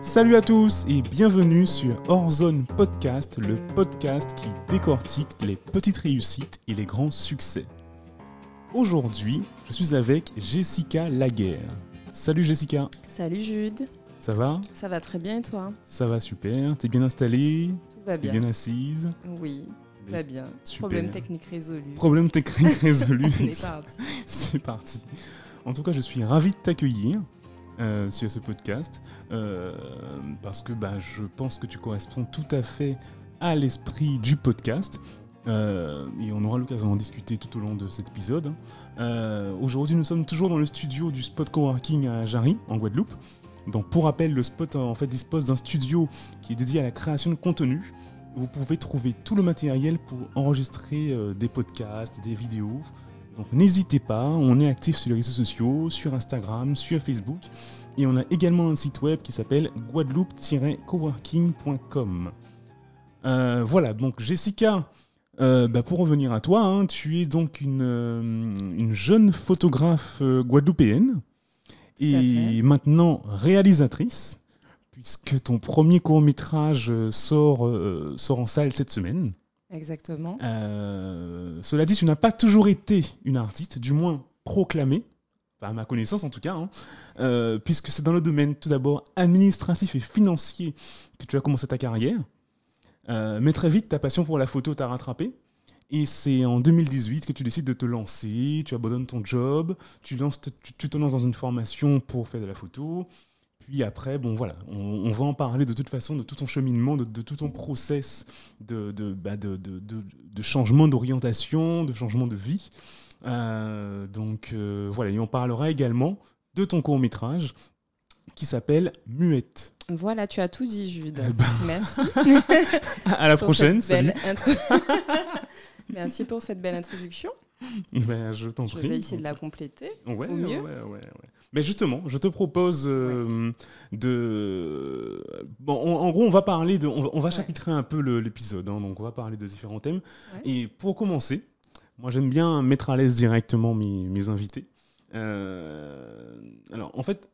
Salut à tous et bienvenue sur Horzone Podcast, le podcast qui décortique les petites réussites et les grands succès. Aujourd'hui, je suis avec Jessica Laguerre. Salut Jessica. Salut Jude. Ça va? Ça va très bien et toi? Ça va super. T'es bien installée? Tout va T'es bien. bien assise? Oui, tout va bien. Super. Problème technique résolu. Problème technique résolu. On est parti. C'est parti. En tout cas, je suis ravi de t'accueillir euh, sur ce podcast euh, parce que bah, je pense que tu corresponds tout à fait à l'esprit du podcast. Euh, et on aura l'occasion d'en discuter tout au long de cet épisode. hein. Aujourd'hui, nous sommes toujours dans le studio du Spot Coworking à Jarry, en Guadeloupe. Donc, pour rappel, le Spot en fait dispose d'un studio qui est dédié à la création de contenu. Vous pouvez trouver tout le matériel pour enregistrer des podcasts, des vidéos, donc n'hésitez pas, on est actif sur les réseaux sociaux, sur Instagram, sur Facebook. Et on a également un site web qui s'appelle guadeloupe-coworking.com. Euh, voilà, donc Jessica, euh, bah, pour revenir à toi, hein, tu es donc une, euh, une jeune photographe euh, guadeloupéenne et maintenant réalisatrice, puisque ton premier court métrage sort, sort en salle cette semaine. Exactement. Euh, cela dit, tu n'as pas toujours été une artiste, du moins proclamée, à ma connaissance en tout cas, hein, euh, puisque c'est dans le domaine tout d'abord administratif et financier que tu as commencé ta carrière. Euh, mais très vite, ta passion pour la photo t'a rattrapé. Et c'est en 2018 que tu décides de te lancer, tu abandonnes ton job, tu, tu te lances dans une formation pour faire de la photo. Puis après, bon voilà, on, on va en parler de toute façon, de tout ton cheminement, de, de tout ton process de, de, bah, de, de, de- de changement d'orientation, de changement de vie. Euh, donc euh, voilà, et on parlera également de ton court métrage qui s'appelle Muette. Voilà, tu as tout dit Jude. Eh ben. Merci. À la prochaine, salut. Merci pour cette belle introduction. Ben, je t'en Je prie. vais essayer de la compléter. Ouais, au mieux. ouais, ouais. Mais justement, je te propose euh, de. Bon, en, en gros, on va parler de. On va, on va Ouais. chapitrer un peu l'épisode, hein, donc on va parler de différents thèmes. Ouais. Et pour commencer, moi j'aime bien mettre à l'aise directement mes, mes invités. Euh, alors, en fait,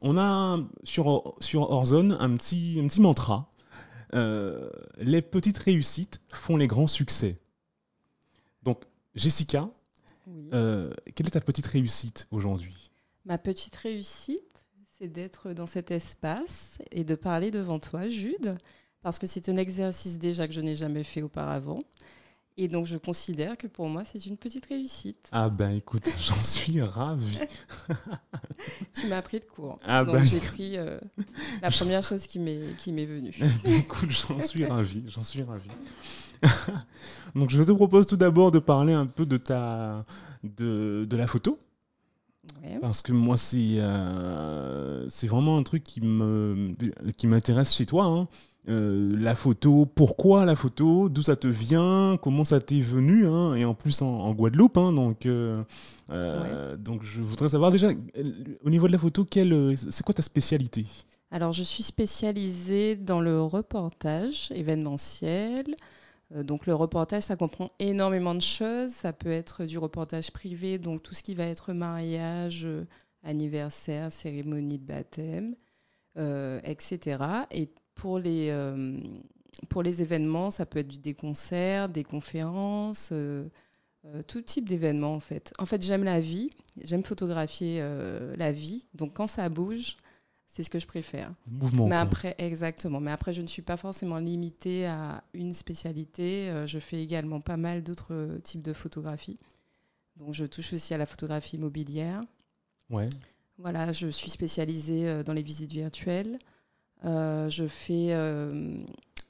on a sur, sur Horzone un petit, un petit mantra. Euh, les petites réussites font les grands succès. Jessica, Oui. euh, quelle est ta petite réussite aujourd'hui? Ma petite réussite, c'est d'être dans cet espace et de parler devant toi, Jude, parce que c'est un exercice déjà que je n'ai jamais fait auparavant. Et donc, je considère que pour moi, c'est une petite réussite. Ah ben écoute, j'en suis ravi. Tu m'as pris de court. Ah donc, bah. j'ai pris euh, la première chose qui m'est qui m'est venue. écoute, j'en suis ravi, j'en suis ravi. Donc je te propose tout d'abord de parler un peu de ta de, de la photo Ouais. parce que moi c'est euh, c'est vraiment un truc qui me qui m'intéresse chez toi. hein. Euh, la photo, pourquoi la photo, d'où ça te vient, comment ça t'est venu, hein, et en plus en, en Guadeloupe, hein, donc euh, euh, donc je voudrais savoir déjà au niveau de la photo, c'est quoi ta spécialité? Alors, je suis spécialisée dans le reportage événementiel. Donc, le reportage, ça comprend énormément de choses. Ça peut être du reportage privé, donc tout ce qui va être mariage, anniversaire, cérémonie de baptême, euh, etc. Et pour les, euh, pour les événements, ça peut être des concerts, des conférences, euh, euh, tout type d'événements en fait. En fait, j'aime la vie, j'aime photographier la vie. Donc, quand ça bouge, c'est ce que je préfère. Mouvement. Mais quoi. après, exactement. Mais après, je ne suis pas forcément limitée à une spécialité. Je fais également pas mal d'autres types de photographies. Donc, je touche aussi à la photographie immobilière. Ouais. Voilà, je suis spécialisée dans les visites virtuelles. Euh, je fais euh,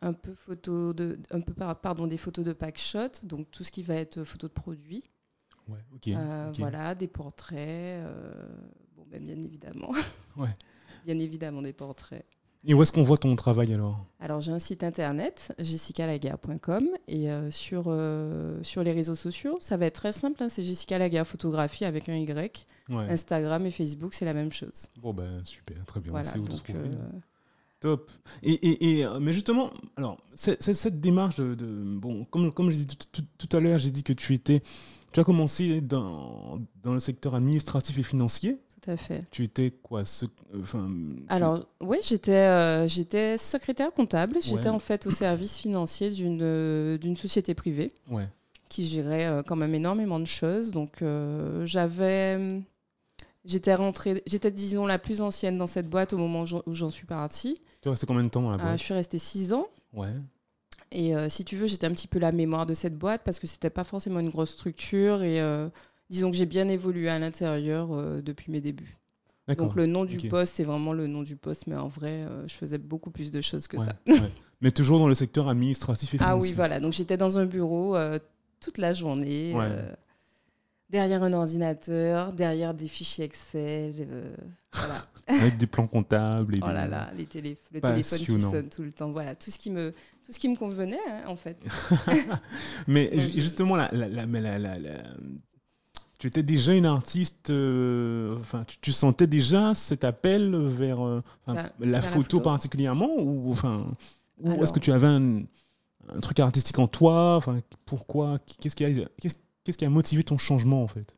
un peu photo de, un peu par- pardon, des photos de pack shot, donc tout ce qui va être photo de. Ouais, ok. Euh. Voilà, des portraits. bon, ben, bien évidemment. Ouais. Bien évidemment des portraits. Et où est-ce qu'on voit ton travail alors? Alors j'ai un site internet, jessicalaguerre.com, et euh, sur, euh, sur les réseaux sociaux, ça va être très simple, hein, c'est Jessica Laguerre Photographie avec un Y. Ouais. Instagram et Facebook, c'est la même chose. Bon ben super, très bien. Voilà, c'est où donc, euh, Top. Et, et, et, euh, mais justement, alors cette démarche de, de- bon, comme comme j'ai dit tout, tout- tout à l'heure, j'ai dit que tu étais, tu as commencé dans dans le secteur administratif et financier. à fait. Tu étais quoi ce- enfin, tu- Alors, oui, j'étais euh, j'étais secrétaire comptable. J'étais Ouais. en fait au service financier d'une euh, d'une société privée Ouais. qui gérait euh, quand même énormément de choses. Donc, euh, j'avais. J'étais rentrée, j'étais disons la plus ancienne dans cette boîte au moment où j'en- suis partie. Tu es resté combien de temps dans la Euh, boîte je suis restée six ans. Ouais. Et euh, si tu veux, j'étais un petit peu la mémoire de cette boîte parce que c'était pas forcément une grosse structure. Et euh, disons que j'ai bien évolué à l'intérieur depuis mes débuts. D'accord. Donc le nom du poste, c'est vraiment le nom du poste, mais en vrai, je faisais beaucoup plus de choses que Ouais, ça. ouais. Mais toujours dans le secteur administratif et Ah financier. oui, voilà. Donc j'étais dans un bureau toute la journée, Ouais. Derrière un ordinateur, derrière des fichiers Excel. euh, voilà. Avec des plans comptables. Et Oh des- là là, les télé- le téléphone qui sonne tout le temps. Voilà, tout ce qui me, tout ce qui me convenait hein, en fait. Mais justement, la, la- la- mais la- la- la- tu étais déjà une artiste. euh, Enfin, tu, tu sentais déjà cet appel vers euh, Vers- la, vers la photo photo. particulièrement, ou enfin, ou est-ce que tu avais un, un truc artistique en toi Enfin, pourquoi Qu'est-ce qui a qu'est-ce qui a motivé ton changement en fait?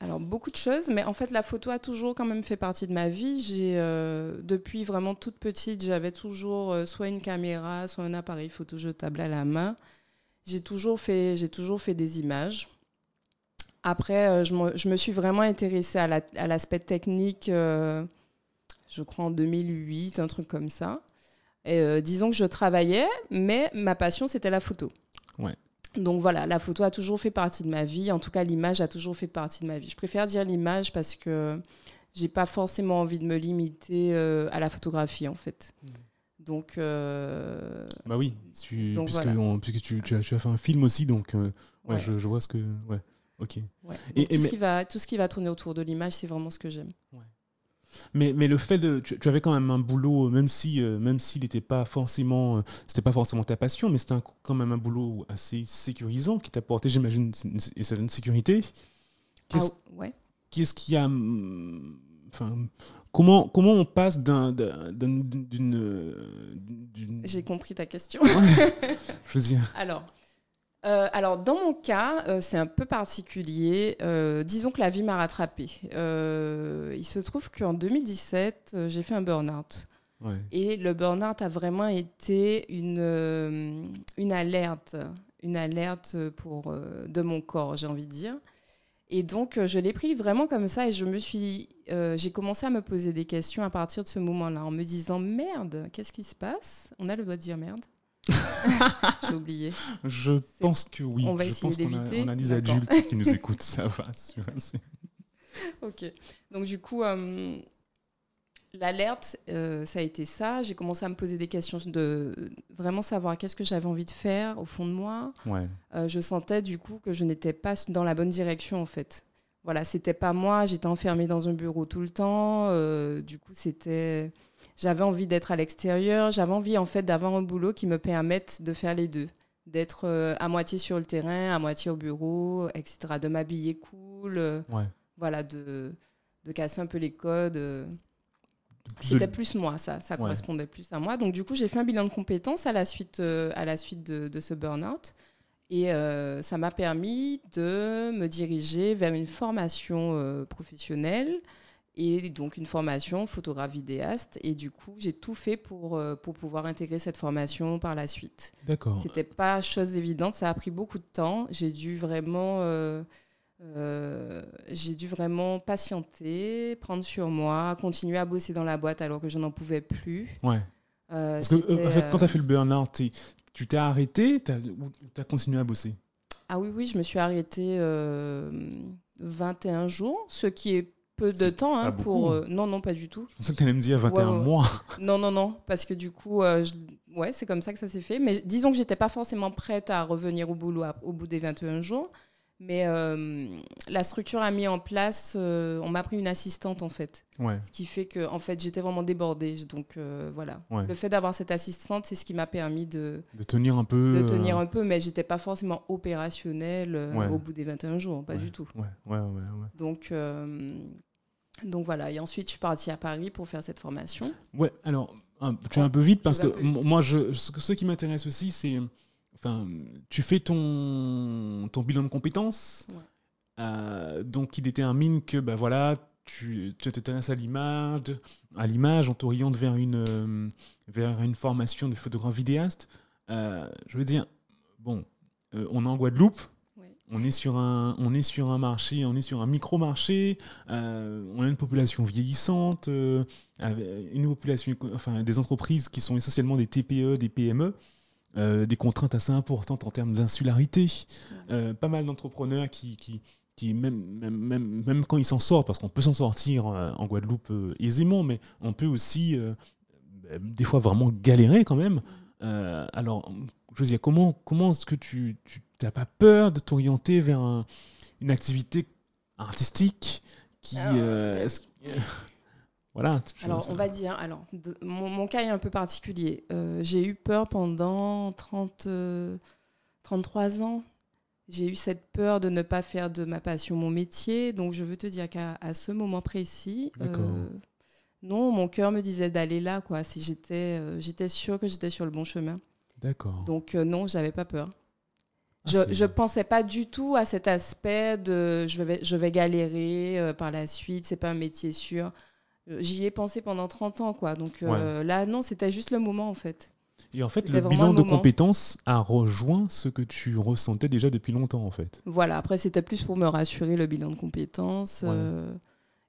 Alors beaucoup de choses, mais en fait la photo a toujours quand même fait partie de ma vie. J'ai euh, depuis vraiment toute petite, j'avais toujours euh, soit une caméra, soit un appareil photo jetable à la main. J'ai toujours fait, j'ai toujours fait des images. Après, euh, je, me, je me suis vraiment intéressée à la- à l'aspect technique, je crois en 2008, un truc comme ça. Et, disons que je travaillais, mais ma passion c'était la photo. Ouais. Donc voilà, la photo a toujours fait partie de ma vie. En tout cas, l'image a toujours fait partie de ma vie. Je préfère dire l'image parce que j'ai pas forcément envie de me limiter euh, à la photographie en fait. Donc euh, Bah oui, tu- Donc puisque, voilà. on- puisque tu, tu as, tu as fait un film aussi, donc euh, ouais, ouais, Je, je vois ce que. Ouais, ok. ouais. Et- tout, mais- ce qui va, tout ce qui va tourner autour de l'image, c'est vraiment ce que j'aime. Mais, mais le fait de. Tu, tu avais quand même un boulot, même si euh, même s'il n'était pas forcément. euh, c'était pas forcément ta passion, mais c'était quand même un boulot assez sécurisant qui t'apportait, j'imagine, une, une certaine sécurité. Qu'est-ce Ah, ouais. qui a. hum, Enfin. Comment, comment on passe d'un, euh, d'une- J'ai compris ta question. Je veux dire. Alors, euh, alors, dans mon cas, euh, c'est un peu particulier. Euh, disons que la vie m'a rattrapée. Il se trouve qu'en 2017, euh, j'ai fait un burn-out. Ouais. Et le burn-out a vraiment été une, une alerte, une alerte pour, de mon corps, j'ai envie de dire. Et donc, je l'ai pris vraiment comme ça et je me suis, j'ai commencé à me poser des questions à partir de ce moment-là en me disant merde, qu'est-ce qui se passe? On a le droit de dire merde J'ai oublié. Je pense que oui. On va je essayer pense qu'on a, d'éviter. on a des adultes qui nous écoutent, ça va. Ok. Donc du coup, euh, l'alerte, euh, ça a été ça. J'ai commencé à me poser des questions de vraiment savoir qu'est-ce que j'avais envie de faire au fond de moi. Ouais. Euh, je sentais du coup que je n'étais pas dans la bonne direction en fait. Voilà, c'était pas moi. J'étais enfermée dans un bureau tout le temps. du coup, c'était. J'avais envie d'être à l'extérieur. J'avais envie en fait d'avoir un boulot qui me permette de faire les deux, d'être euh, à moitié sur le terrain, à moitié au bureau, etc. De m'habiller cool. euh, Ouais. voilà, de, de casser un peu les codes. euh. C'était de- plus moi, ça, ça Ouais. correspondait plus à moi. Donc du coup, j'ai fait un bilan de compétences à la suite, euh, à la suite de, de ce burn-out. Et ça m'a permis de me diriger vers une formation professionnelle et donc une formation photographe vidéaste. Et du coup, j'ai tout fait pour, euh, pour pouvoir intégrer cette formation par la suite. D'accord. C'était pas chose évidente, ça a pris beaucoup de temps. J'ai dû vraiment, euh, euh, j'ai dû vraiment patienter, prendre sur moi, continuer à bosser dans la boîte alors que je n'en pouvais plus. Ouais. Euh, Parce que, en fait, quand tu as fait le burn-out, tu t'es arrêté ou tu as continué à bosser? Ah oui, oui, je me suis arrêtée euh, 21 jours, ce qui est peu de temps hein, pour. euh, non, non, pas du tout. Je pensais que tu allais me dire 21 ouais, ouais. mois. Non, non, non, parce que du coup, euh, je- ouais, c'est comme ça que ça s'est fait. Mais disons que j'étais pas forcément prête à revenir au boulot à- au bout des 21 jours. Mais euh, la structure a mis en place, on m'a pris une assistante en fait. Ouais. Ce qui fait que en fait, j'étais vraiment débordée. Donc voilà. Le fait d'avoir cette assistante, c'est ce qui m'a permis de, De tenir un peu. de tenir un peu. Mais j'étais pas forcément opérationnelle au bout des 21 jours, pas du tout. Ouais, ouais, ouais. Donc, donc voilà. Et ensuite, je suis partie à Paris pour faire cette formation. Ouais, alors, un- tu es un peu vite parce que moi, je, ce, qui m'intéresse aussi, c'est. Enfin, tu fais ton, ton bilan de compétences, Ouais. euh, donc qui détermine que, ben voilà, tu, t'intéresses à l'image, à l'image, on t'oriente vers une, euh, vers une formation de photographe vidéaste. Euh, je veux dire, bon, on est en Guadeloupe. On est sur un, on est sur un marché, on est sur un micro-marché, euh, on a une population vieillissante, euh, une population, enfin des entreprises qui sont essentiellement des TPE, des PME, euh, des contraintes assez importantes en termes d'insularité, pas mal d'entrepreneurs qui, qui, qui même, même, même, même quand ils s'en sortent, parce qu'on peut s'en sortir en Guadeloupe aisément, mais on peut aussi euh, des fois vraiment galérer quand même. Euh, alors, je veux dire, comment, comment est-ce que tu n'as pas peur de t'orienter vers un- une activité artistique qui... Alors, euh, voilà. Alors, on va dire, alors, de- mon, mon cas est un peu particulier. Euh, j'ai eu peur pendant 30, euh, 33 ans. J'ai eu cette peur de ne pas faire de ma passion mon métier. Donc, je veux te dire qu'à ce moment précis, euh, non, mon cœur me disait d'aller là. Quoi. Si j'étais, j'étais sûre que j'étais sur le bon chemin. D'accord. Donc, euh, non, j'avais pas peur. Ah, Je, je pensais pas du tout à cet aspect de je vais, je vais galérer euh, par la suite, c'est pas un métier sûr. Euh, J'y ai pensé pendant 30 ans, quoi. Donc euh, là, non, c'était juste le moment, en fait. Et en fait, le bilan le de compétences a rejoint ce que tu ressentais déjà depuis longtemps, en fait. Voilà, après, c'était plus pour me rassurer le bilan de compétences Ouais. euh,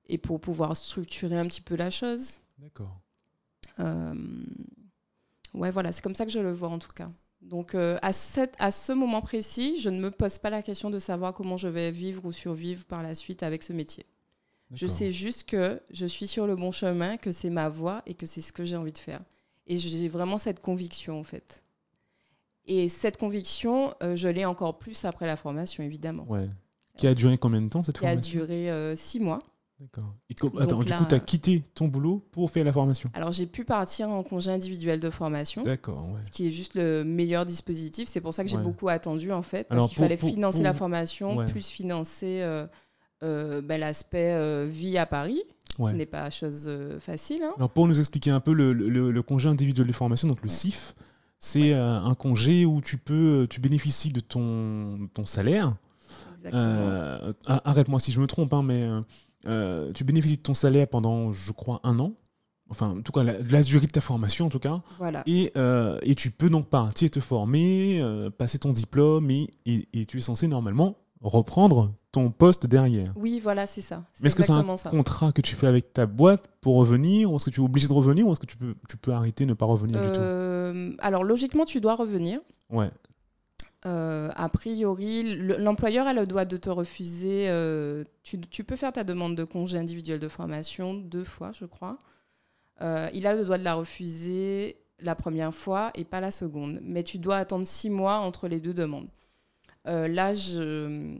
et pour pouvoir structurer un petit peu la chose. D'accord. Ouais, voilà, c'est comme ça que je le vois, en tout cas. Donc, euh, à, cette- à ce moment précis, je ne me pose pas la question de savoir comment je vais vivre ou survivre par la suite avec ce métier. Je sais juste que je suis sur le bon chemin, que c'est ma voie et que c'est ce que j'ai envie de faire. Et j'ai vraiment cette conviction, en fait. Et cette conviction, euh, je l'ai encore plus après la formation, évidemment. Ouais. Qui a duré combien de temps cette Qui a formation? duré euh, six mois. D'accord. Attends, du coup, tu as quitté ton boulot pour faire la formation Alors, j'ai pu partir en congé individuel de formation, D'accord, ouais. ce qui est juste le meilleur dispositif. C'est pour ça que j'ai Ouais. beaucoup attendu, en fait, parce qu'il fallait pour- financer pour- la formation, Ouais. plus financer euh, euh, ben, l'aspect euh, vie à Paris, Ouais. qui n'est pas chose facile. hein. Alors pour nous expliquer un peu le, le- le congé individuel de formation, donc le. CIF, c'est un congé où tu peux, tu bénéficies de ton, ton salaire. Exactement. Euh, Arrête-moi si je me trompe, hein, mais euh, tu bénéficies de ton salaire pendant, je crois, un an. Enfin, en tout cas, la, la durée de ta formation, en tout cas. Voilà. Et, euh, et tu peux donc partir te former, euh, passer ton diplôme, et, et- et tu es censé normalement reprendre ton poste derrière. Oui, voilà, c'est ça. Mais est-ce que c'est un ça. contrat que tu fais avec ta boîte pour revenir Ou est-ce que tu es obligé de revenir Ou est-ce que tu peux, tu peux arrêter, ne pas revenir du tout? Alors, logiquement, tu dois revenir. Ouais, Euh, a priori, le- l'employeur a le droit de te refuser. euh, tu, tu peux faire ta demande de congé individuel de formation deux fois, je crois. Euh, il a le droit de la refuser la première fois et pas la seconde. Mais tu dois attendre six mois entre les deux demandes. Là, je.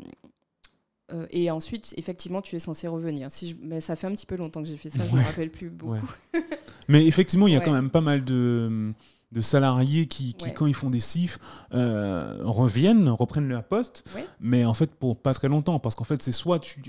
euh, et ensuite, effectivement, tu es censé revenir. Si je- Mais ça fait un petit peu longtemps que j'ai fait ça, je ne me rappelle plus beaucoup. Ouais. Mais effectivement, il y a Ouais. quand même pas mal de, de salariés qui, qui Ouais. quand ils font des CIF, euh, reviennent, reprennent leur poste, Ouais. mais en fait pour pas très longtemps, parce qu'en fait c'est soit tu,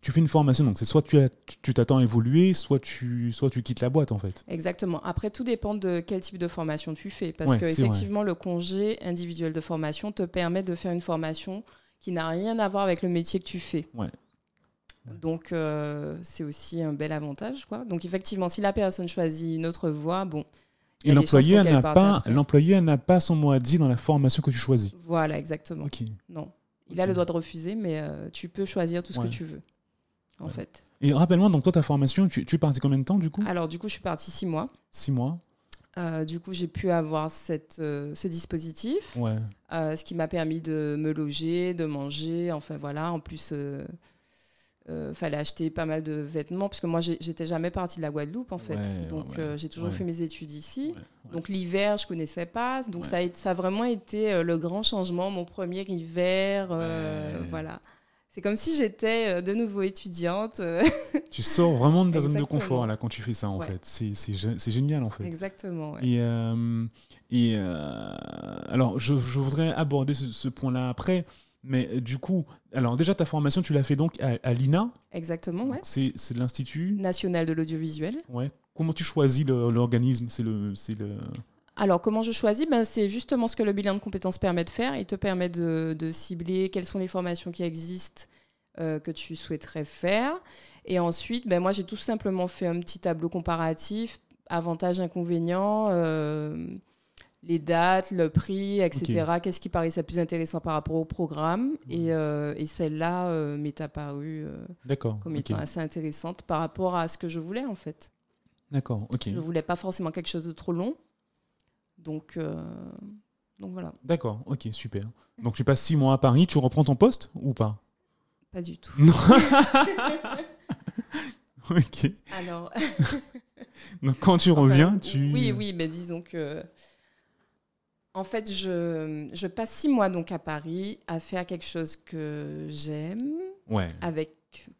tu fais une formation, donc c'est soit tu t'attends à évoluer, soit tu, soit tu quittes la boîte en fait. Exactement. Après, tout dépend de quel type de formation tu fais. Parce Ouais, que vrai. effectivement, le congé individuel de formation te permet de faire une formation qui n'a rien à voir avec le métier que tu fais. Ouais. Ouais. Donc, euh, c'est aussi un bel avantage. Quoi. Donc, effectivement, si la personne choisit une autre voie, bon. Et l'employeur n'a pas, l'employeur n'a pas son mot à dire dans la formation que tu choisis. Voilà, exactement. Non. Il a le droit de refuser, mais euh, tu peux choisir tout ce Ouais. que tu veux, en Ouais. fait. Et rappelle-moi, donc toi ta formation, tu, tu es parti combien de temps du coup? Alors, du coup, je suis partie six mois. Six mois. Euh, du coup, j'ai pu avoir cette, euh, ce dispositif. Ouais. Ce qui m'a permis de me loger, de manger, enfin voilà. En plus, euh, fallait acheter pas mal de vêtements, parce que moi, j'étais jamais partie de la Guadeloupe, en fait. Ouais, donc, ouais, euh, j'ai toujours ouais. fait mes études ici. Donc, l'hiver, je connaissais pas. Donc, ça, a, été- ça a vraiment été euh, le grand changement, mon premier hiver. euh. Voilà. C'est comme si j'étais de nouveau étudiante. Tu sors vraiment de ta zone de confort là quand tu fais ça en fait. C'est, c'est, gé- c'est génial en fait. Exactement. Et, et alors, je, je voudrais aborder ce, ce point-là après, mais euh, du coup, alors déjà ta formation, tu l'as fait donc à, à l'INA, Exactement, ouais. C'est, c'est de l'institut. National de l'audiovisuel. Ouais. Comment tu choisis le- l'organisme? C'est le, c'est le. Alors, comment je choisis? Ben, C'est justement ce que le bilan de compétences permet de faire. Il te permet de, de cibler quelles sont les formations qui existent euh, que tu souhaiterais faire. Et ensuite, ben, moi, j'ai tout simplement fait un petit tableau comparatif, avantages, inconvénients, euh, les dates, le prix, etc. Qu'est-ce qui paraissait plus intéressant par rapport au programme. Et, euh, et celle-là euh, m'est apparue euh, comme étant assez intéressante par rapport à ce que je voulais, en fait. D'accord, ok. Je voulais pas forcément quelque chose de trop long. Donc, donc voilà, D'accord, ok, super. Donc tu passes six mois à Paris, tu reprends ton poste ou pas? Pas du tout. Non. ok. Alors, Donc quand tu reviens, Enfin, tu. Oui, oui, mais disons que. En fait, je, je passe six mois donc à Paris à faire quelque chose que j'aime, Ouais, avec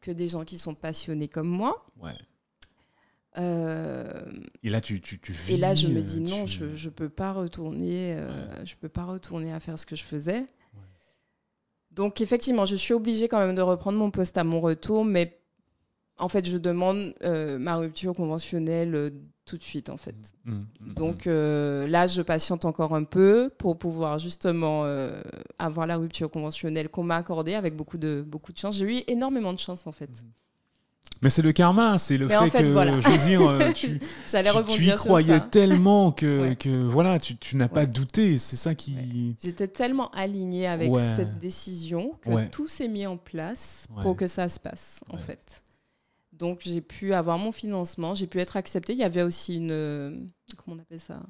que des gens qui sont passionnés comme moi. ouais. Euh, Et là, tu, tu, tu vis. et là, je me euh, dis non, tu- je je peux pas retourner, euh, je peux pas retourner à faire ce que je faisais. Donc effectivement, je suis obligée quand même de reprendre mon poste à mon retour, mais en fait, je demande euh, ma rupture conventionnelle euh, tout de suite, en fait. Mm, mm, Donc euh, là, je patiente encore un peu pour pouvoir justement avoir la rupture conventionnelle qu'on m'a accordée avec beaucoup de, beaucoup de chance. J'ai eu énormément de chance en fait. Mm. Mais c'est le karma, c'est le fait, en fait, que, voilà. je veux dire, tu, J'allais tu, tu y croyais tellement que, Ouais. que voilà, tu, tu n'as pas douté. C'est ça qui. J'étais tellement alignée avec cette décision que tout s'est mis en place pour que ça se passe en fait. Donc j'ai pu avoir mon financement, j'ai pu être acceptée. Il y avait aussi une, euh, comment on appelle ça,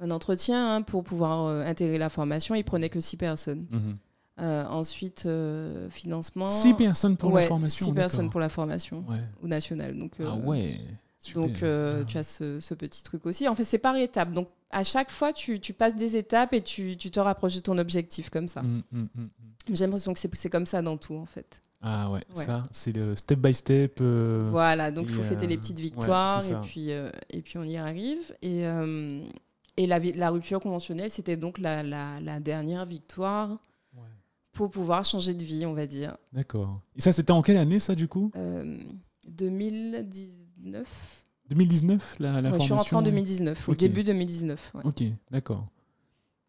un entretien hein, pour pouvoir euh, intégrer la formation. Il prenait que six personnes. Mhm. Euh, ensuite, euh, financement. Six personnes pour Ouais, la formation. Six personnes pour la formation Ouais. au national. Donc, Ah ouais. super. donc Ah. tu as ce, ce petit truc aussi. En fait, c'est par étapes. Donc, à chaque fois, tu, tu passes des étapes et tu, tu te rapproches de ton objectif comme ça. Mm, mm, mm, mm. J'ai l'impression que c'est c'est comme ça dans tout, en fait. Ah ouais, Ouais. ça, c'est le step by step. euh, Voilà, donc il faut fêter les euh, petites ouais, victoires et, puis, euh, et puis on y arrive. Et, euh, et la, rupture conventionnelle, c'était donc la, la, la dernière victoire Ouais. pour pouvoir changer de vie, on va dire. D'accord. Et ça, c'était en quelle année, ça, du coup? Euh, 2019 2019, la, la Ouais, Je suis formation rentrée en 2019, au Ok. début 2019. Ouais, Ok, d'accord.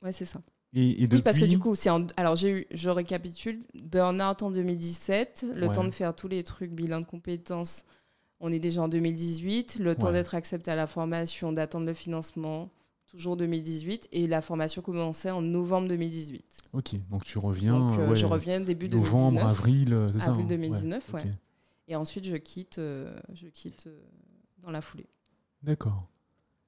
Ouais, c'est ça. Et, et depuis... Oui, parce que du coup, c'est en... alors j'ai eu, je récapitule, burn-out en 2017, le Ouais. temps de faire tous les trucs, bilan de compétences, on est déjà en 2018, le temps Ouais. d'être accepté à la formation, d'attendre le financement, toujours 2018, et la formation commençait en novembre 2018. Ok, donc tu reviens. Donc euh, ouais, je reviens début Novembre, 2019. avril, euh, c'est ça Avril hein 2019, ok. ouais. Et ensuite, je quitte, euh, je quitte euh, dans la foulée. D'accord.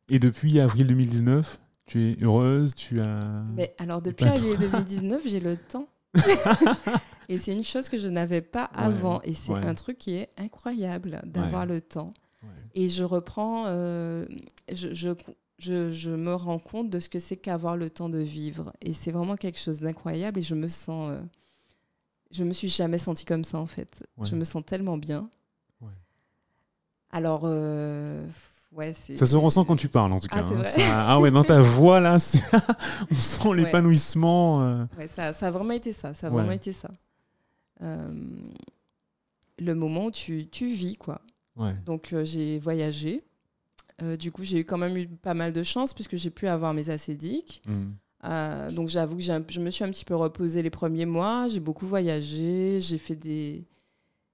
Et depuis avril 2019, tu es heureuse, tu as. Mais alors, depuis avril 2019, j'ai le temps. et c'est une chose que je n'avais pas Ouais, avant. Et c'est ouais. un truc qui est incroyable d'avoir Ouais. le temps. Et je reprends, euh, je, je, je, je me rends compte de ce que c'est qu'avoir le temps de vivre. Et c'est vraiment quelque chose d'incroyable. Et je me sens. euh, je me suis jamais sentie comme ça, en fait. Je me sens tellement bien. Alors, euh, ouais. Ça se ressent quand tu parles, en tout Ah, cas. c'est hein. Ça- Ah ouais, dans ta voix, là, on sent Ouais. l'épanouissement. euh. Ouais, ça, ça a vraiment été ça. Ça a vraiment été ça. Euh, le moment où tu, tu vis, quoi. Ouais. Donc, euh, j'ai voyagé. Du coup, j'ai quand même eu pas mal de chance puisque j'ai pu avoir mes acédiques. Mm. Euh, donc, j'avoue que je me suis un petit peu reposée les premiers mois. J'ai beaucoup voyagé. J'ai fait des.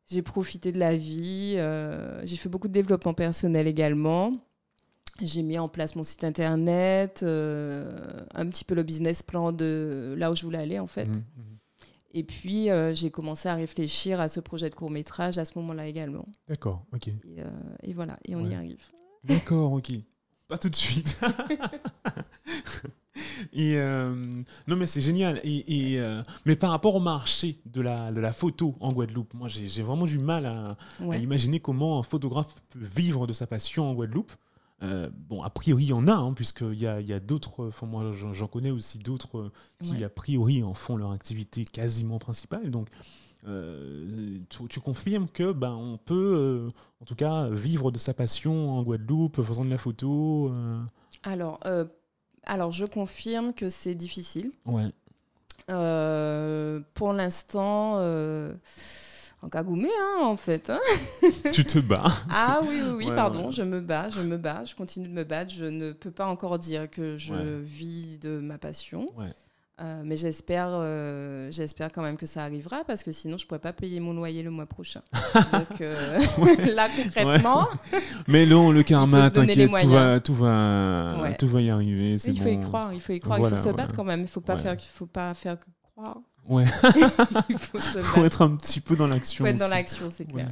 J'ai profité de la vie. euh, j'ai fait beaucoup de développement personnel également. J'ai mis en place mon site internet, euh, un petit peu le business plan de là où je voulais aller en fait. Mm, mm. Et puis euh, j'ai commencé à réfléchir à ce projet de court métrage à ce moment-là également. D'accord, ok. Et, euh, et voilà, et on y arrive. D'accord, ok. Pas tout de suite. et euh, non, mais c'est génial. Et, et, euh, mais par rapport au marché de la, de la photo en Guadeloupe, moi j'ai vraiment du mal à, imaginer comment un photographe peut vivre de sa passion en Guadeloupe. Euh, bon, a priori, il y en a, hein, puisqu'il y a, il y a d'autres, enfin, moi j'en connais aussi d'autres qui, Ouais. a priori, en font leur activité quasiment principale. Donc, euh, tu, tu confirmes que ben, on peut, euh, en tout cas, vivre de sa passion en Guadeloupe, faisant de la photo. euh, Alors, alors, je confirme que c'est difficile. Ouais. Euh, pour l'instant, euh, en cagoumé, hein, en fait. hein. tu te bats. Ah oui, oui, oui, Ouais, pardon, ouais. je me bats, je me bats, je continue de me battre. Je ne peux pas encore dire que je Ouais. vis de ma passion. Ouais. Euh, mais j'espère, euh, j'espère quand même que ça arrivera parce que sinon je pourrais pas payer mon loyer le mois prochain. Donc euh, là concrètement. Mais non, le karma, faut t'inquiète, tout va, tout va, Ouais. tout va y arriver. il faut bon. y croire, il faut y croire, Voilà, il faut se battre quand même. Il faut pas Ouais. faire, il faut pas faire croire. Ouais, il faut se faut être un petit peu dans l'action. faut être dans l'action, c'est clair.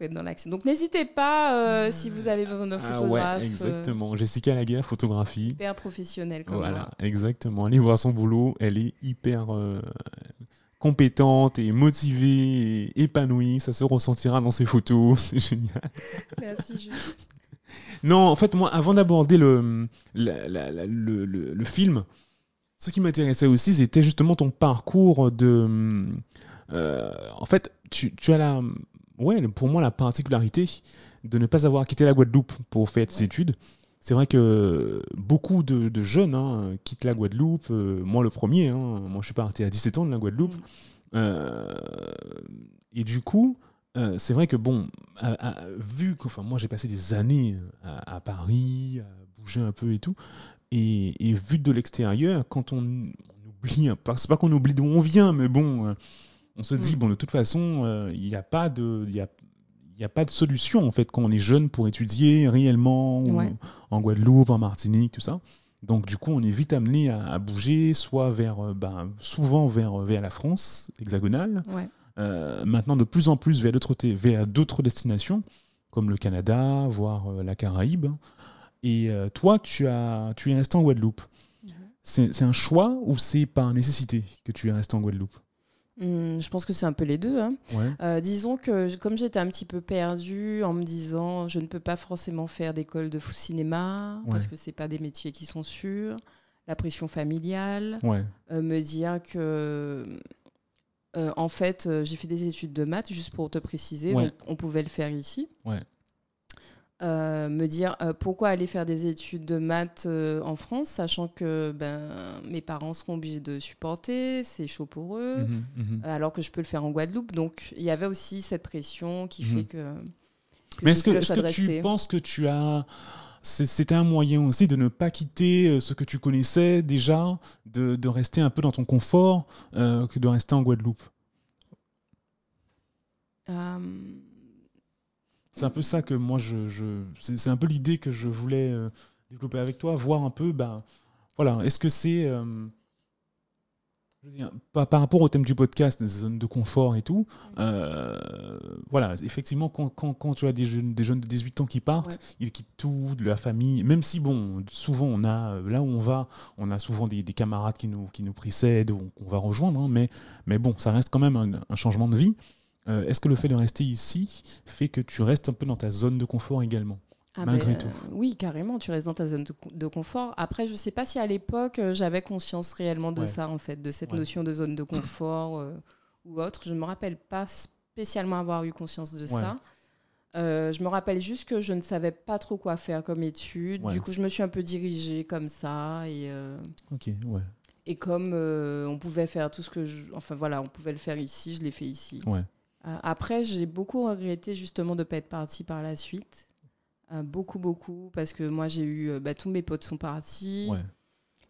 Faut être dans l'action. Donc n'hésitez pas euh, si vous avez besoin d'un Ah photographe euh, exactement. Jessica Laguerre, photographie. hyper professionnel comme Voilà, moi. exactement. Allez voir son boulot. Elle est hyper euh, compétente et motivée et épanouie. Ça se ressentira dans ses photos. C'est génial. Merci Julie. Non, en fait, moi, avant d'aborder le, la- la- la- le, le- le film, ce qui m'intéressait aussi, c'était justement ton parcours de. euh, en fait, tu, tu as la. Ouais, pour moi, la particularité de ne pas avoir quitté la Guadeloupe pour faire Ouais. études. C'est vrai que beaucoup de, de jeunes hein, quittent la Guadeloupe. euh, moi, le premier. hein. moi, je suis parti à 17 ans de la Guadeloupe. Mm. Euh, et du coup, euh, c'est vrai que bon, à- à- vu que, enfin, moi j'ai passé des années à, à Paris, à bouger un peu et tout, et, et vu de l'extérieur, quand on, on oublie, peu- c'est pas qu'on oublie d'où on vient, mais bon, on se dit Mm. bon, de toute façon, euh, il n'y a pas de, y a, il a pas de solution en fait quand on est jeune pour étudier réellement Ouais. en Guadeloupe, en Martinique, tout ça. Donc du coup, on est vite amené à, à bouger, soit vers, euh, ben, souvent vers, vers la France hexagonale, Ouais. euh, maintenant de plus en plus vers d'autres vers d'autres destinations, comme le Canada, voire euh, la Caraïbe. Et euh, toi, tu, as, tu es resté en Guadeloupe. Mhm. C'est un choix ou c'est par nécessité que tu es resté en Guadeloupe? Hum, je pense que c'est un peu les deux. hein. Ouais. Euh, disons que comme j'étais un petit peu perdue en me disant je ne peux pas forcément faire d'école de cinéma parce que c'est pas des métiers qui sont sûrs, la pression familiale, Ouais. euh, me dire que euh, en fait j'ai fait des études de maths juste pour te préciser, donc on pouvait le faire ici. Euh, me dire euh, pourquoi aller faire des études de maths euh, en France, sachant que ben, mes parents seront obligés de supporter, c'est chaud pour eux Mhm, mhm. alors que je peux le faire en Guadeloupe. Donc il y avait aussi cette pression qui Mhm. fait que. que Mais est-ce que, choix que tu penses que tu as. c'est- C'était un moyen aussi de ne pas quitter ce que tu connaissais déjà, de, de rester un peu dans ton confort, euh, que de rester en Guadeloupe? Euh, C'est un peu ça que moi, je, je- c'est un peu l'idée que je voulais euh, développer avec toi, voir un peu, ben, voilà, est-ce que c'est, euh, par, par rapport au thème du podcast, des zones de confort et tout, euh, voilà, effectivement, quand, quand, quand tu as des jeunes, des jeunes de 18 ans qui partent, Ouais. ils quittent tout, de la famille, même si, bon, souvent, on a, euh, là où on va, on a souvent des, des camarades qui nous, qui nous précèdent, ou qu'on va rejoindre, hein, mais, mais bon, ça reste quand même un, un changement de vie. Euh, Est-ce que le fait de rester ici fait que tu restes un peu dans ta zone de confort également ah Malgré ben, tout? euh, oui, carrément, tu restes dans ta zone de, co- de confort. Après, je sais pas si à l'époque euh, j'avais conscience réellement de Ouais. ça, en fait, de cette Ouais. notion de zone de confort euh, ou autre. Je ne me rappelle pas spécialement avoir eu conscience de ça. Euh, je me rappelle juste que je ne savais pas trop quoi faire comme étude. Ouais. Du coup, je me suis un peu dirigée comme ça. Et, euh, ouais. et comme euh, on pouvait faire tout ce que je... Enfin voilà, on pouvait le faire ici, je l'ai fait ici. Ouais. Euh, après, j'ai beaucoup regretté justement de ne pas être partie par la suite. Euh, beaucoup, beaucoup, parce que moi j'ai eu... euh, bah, tous mes potes sont partis. Ouais.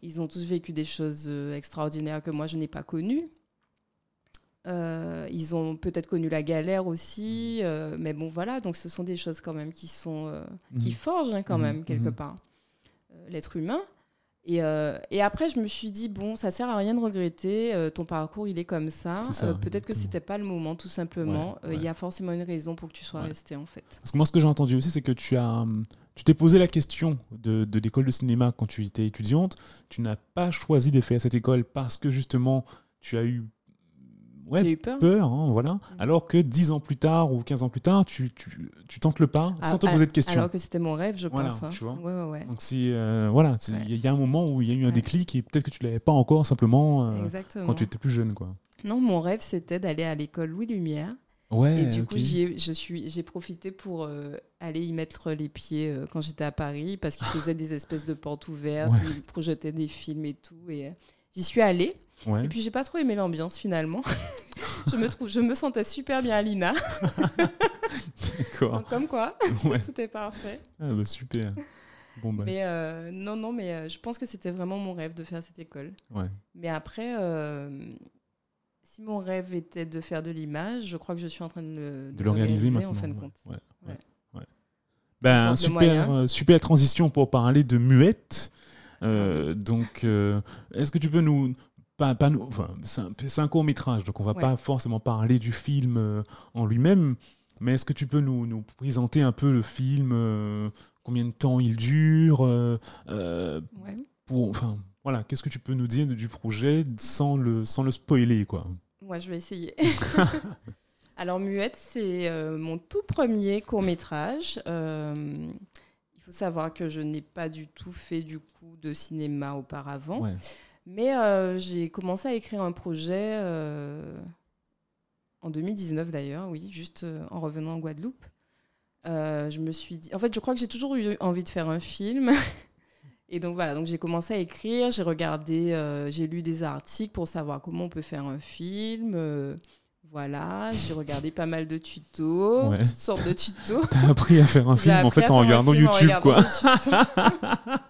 Ils ont tous vécu des choses extraordinaires que moi je n'ai pas connues. Euh, ils ont peut-être connu la galère aussi, euh, mais bon voilà, donc ce sont des choses quand même qui sont euh, qui Mhm. forgent hein, quand Mhm, même quelque mhm. part l'être humain. Et, euh, et après je me suis dit bon, ça sert à rien de regretter, euh, ton parcours il est comme ça. Euh, peut-être que c'était pas le moment tout simplement. Il ouais. y a forcément une raison pour que tu sois Ouais. resté en fait. Parce que moi, ce que j'ai entendu aussi, c'est que tu as, hum, tu t'es posé la question de, de l'école de cinéma quand tu étais étudiante. Tu n'as pas choisi de faire cette école parce que justement, tu as eu ouais, J'ai eu peur. peur, hein, voilà. Alors que 10 ans plus tard ou 15 ans plus tard, tu, tu, tu tentes le pas sans Ah, te ah, poser de questions. Alors que c'était mon rêve, je Voilà, pense. hein. tu vois. Ouais, ouais, ouais. Donc c'est euh, voilà, il y, a un moment où il y a eu un déclic et peut-être que tu l'avais pas encore simplement euh, quand tu étais plus jeune, quoi. Non, mon rêve, c'était d'aller à l'école Louis Lumière. Ouais. et du coup, j'ai profité pour euh, aller y mettre les pieds euh, quand j'étais à Paris, parce qu'ils faisaient des espèces de portes ouvertes, Ouais. ils projetaient des films et tout. Et euh, j'y suis allée. Ouais. Et puis, j'ai pas trop aimé l'ambiance finalement. je, me trouve, je me sentais super bien à l'INA. D'accord. Donc, comme quoi, Ouais. tout est parfait. Ah bah super. Bon, bah, Mais euh, non, non, mais euh, je pense que c'était vraiment mon rêve de faire cette école. ouais. Mais après, euh, si mon rêve était de faire de l'image, je crois que je suis en train de le, De l'organiser en maintenant. fin de compte. Ben, super, super transition pour parler de muette. Euh, donc, euh, est-ce que tu peux nous. Pas, pas enfin, c'est un, un court métrage, donc on va Ouais. pas forcément parler du film euh, en lui-même, mais est-ce que tu peux nous, nous présenter un peu le film, euh, combien de temps il dure, euh, Ouais. pour, enfin, voilà, qu'est-ce que tu peux nous dire du projet sans le, sans le spoiler, quoi? Moi, je vais essayer. Alors, Muette, c'est euh, mon tout premier court métrage. il faut savoir que je n'ai pas du tout fait du coup de cinéma auparavant. Ouais. Mais euh, j'ai commencé à écrire un projet euh, en 2019 d'ailleurs, oui, juste euh, en revenant en Guadeloupe. Je me suis dit, en fait, je crois que j'ai toujours eu envie de faire un film. Et donc voilà, donc j'ai commencé à écrire, j'ai regardé, euh, j'ai lu des articles pour savoir comment on peut faire un film. euh, voilà, j'ai regardé pas mal de tutos, Ouais. toutes sortes de tutos. T'as appris à faire un film en fait en regardant YouTube, quoi.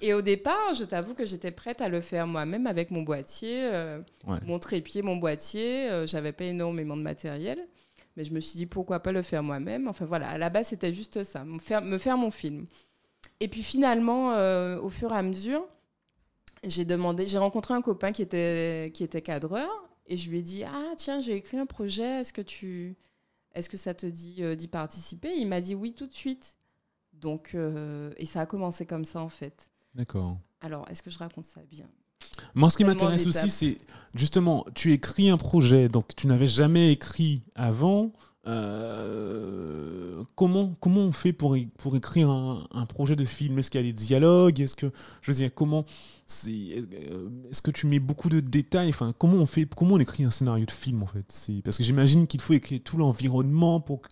Et au départ, je t'avoue que j'étais prête à le faire moi-même avec mon boîtier, euh, Ouais. mon trépied, mon boîtier. Euh, J'avais pas énormément de matériel, mais je me suis dit pourquoi pas le faire moi-même? Enfin voilà, à la base c'était juste ça, me faire, me faire mon film. Et puis finalement, euh, au fur et à mesure, j'ai demandé, j'ai rencontré un copain qui était qui était cadreur et je lui ai dit ah tiens j'ai écrit un projet, est-ce que tu, est-ce que ça te dit euh, d'y participer? Il m'a dit oui tout de suite. Donc euh, et ça a commencé comme ça en fait. D'accord. Alors est-ce que je raconte ça bien? Moi, ce qui m'intéresse aussi, c'est justement, tu écris un projet, donc tu n'avais jamais écrit avant. Euh, comment, comment on fait pour, pour écrire un, un projet de film? Est-ce qu'il y a des dialogues? Est-ce que, je veux dire, comment c'est, euh, Est-ce que tu mets beaucoup de détails? Enfin, comment on fait Comment on écrit un scénario de film en fait? C'est parce que j'imagine qu'il faut écrire tout l'environnement pour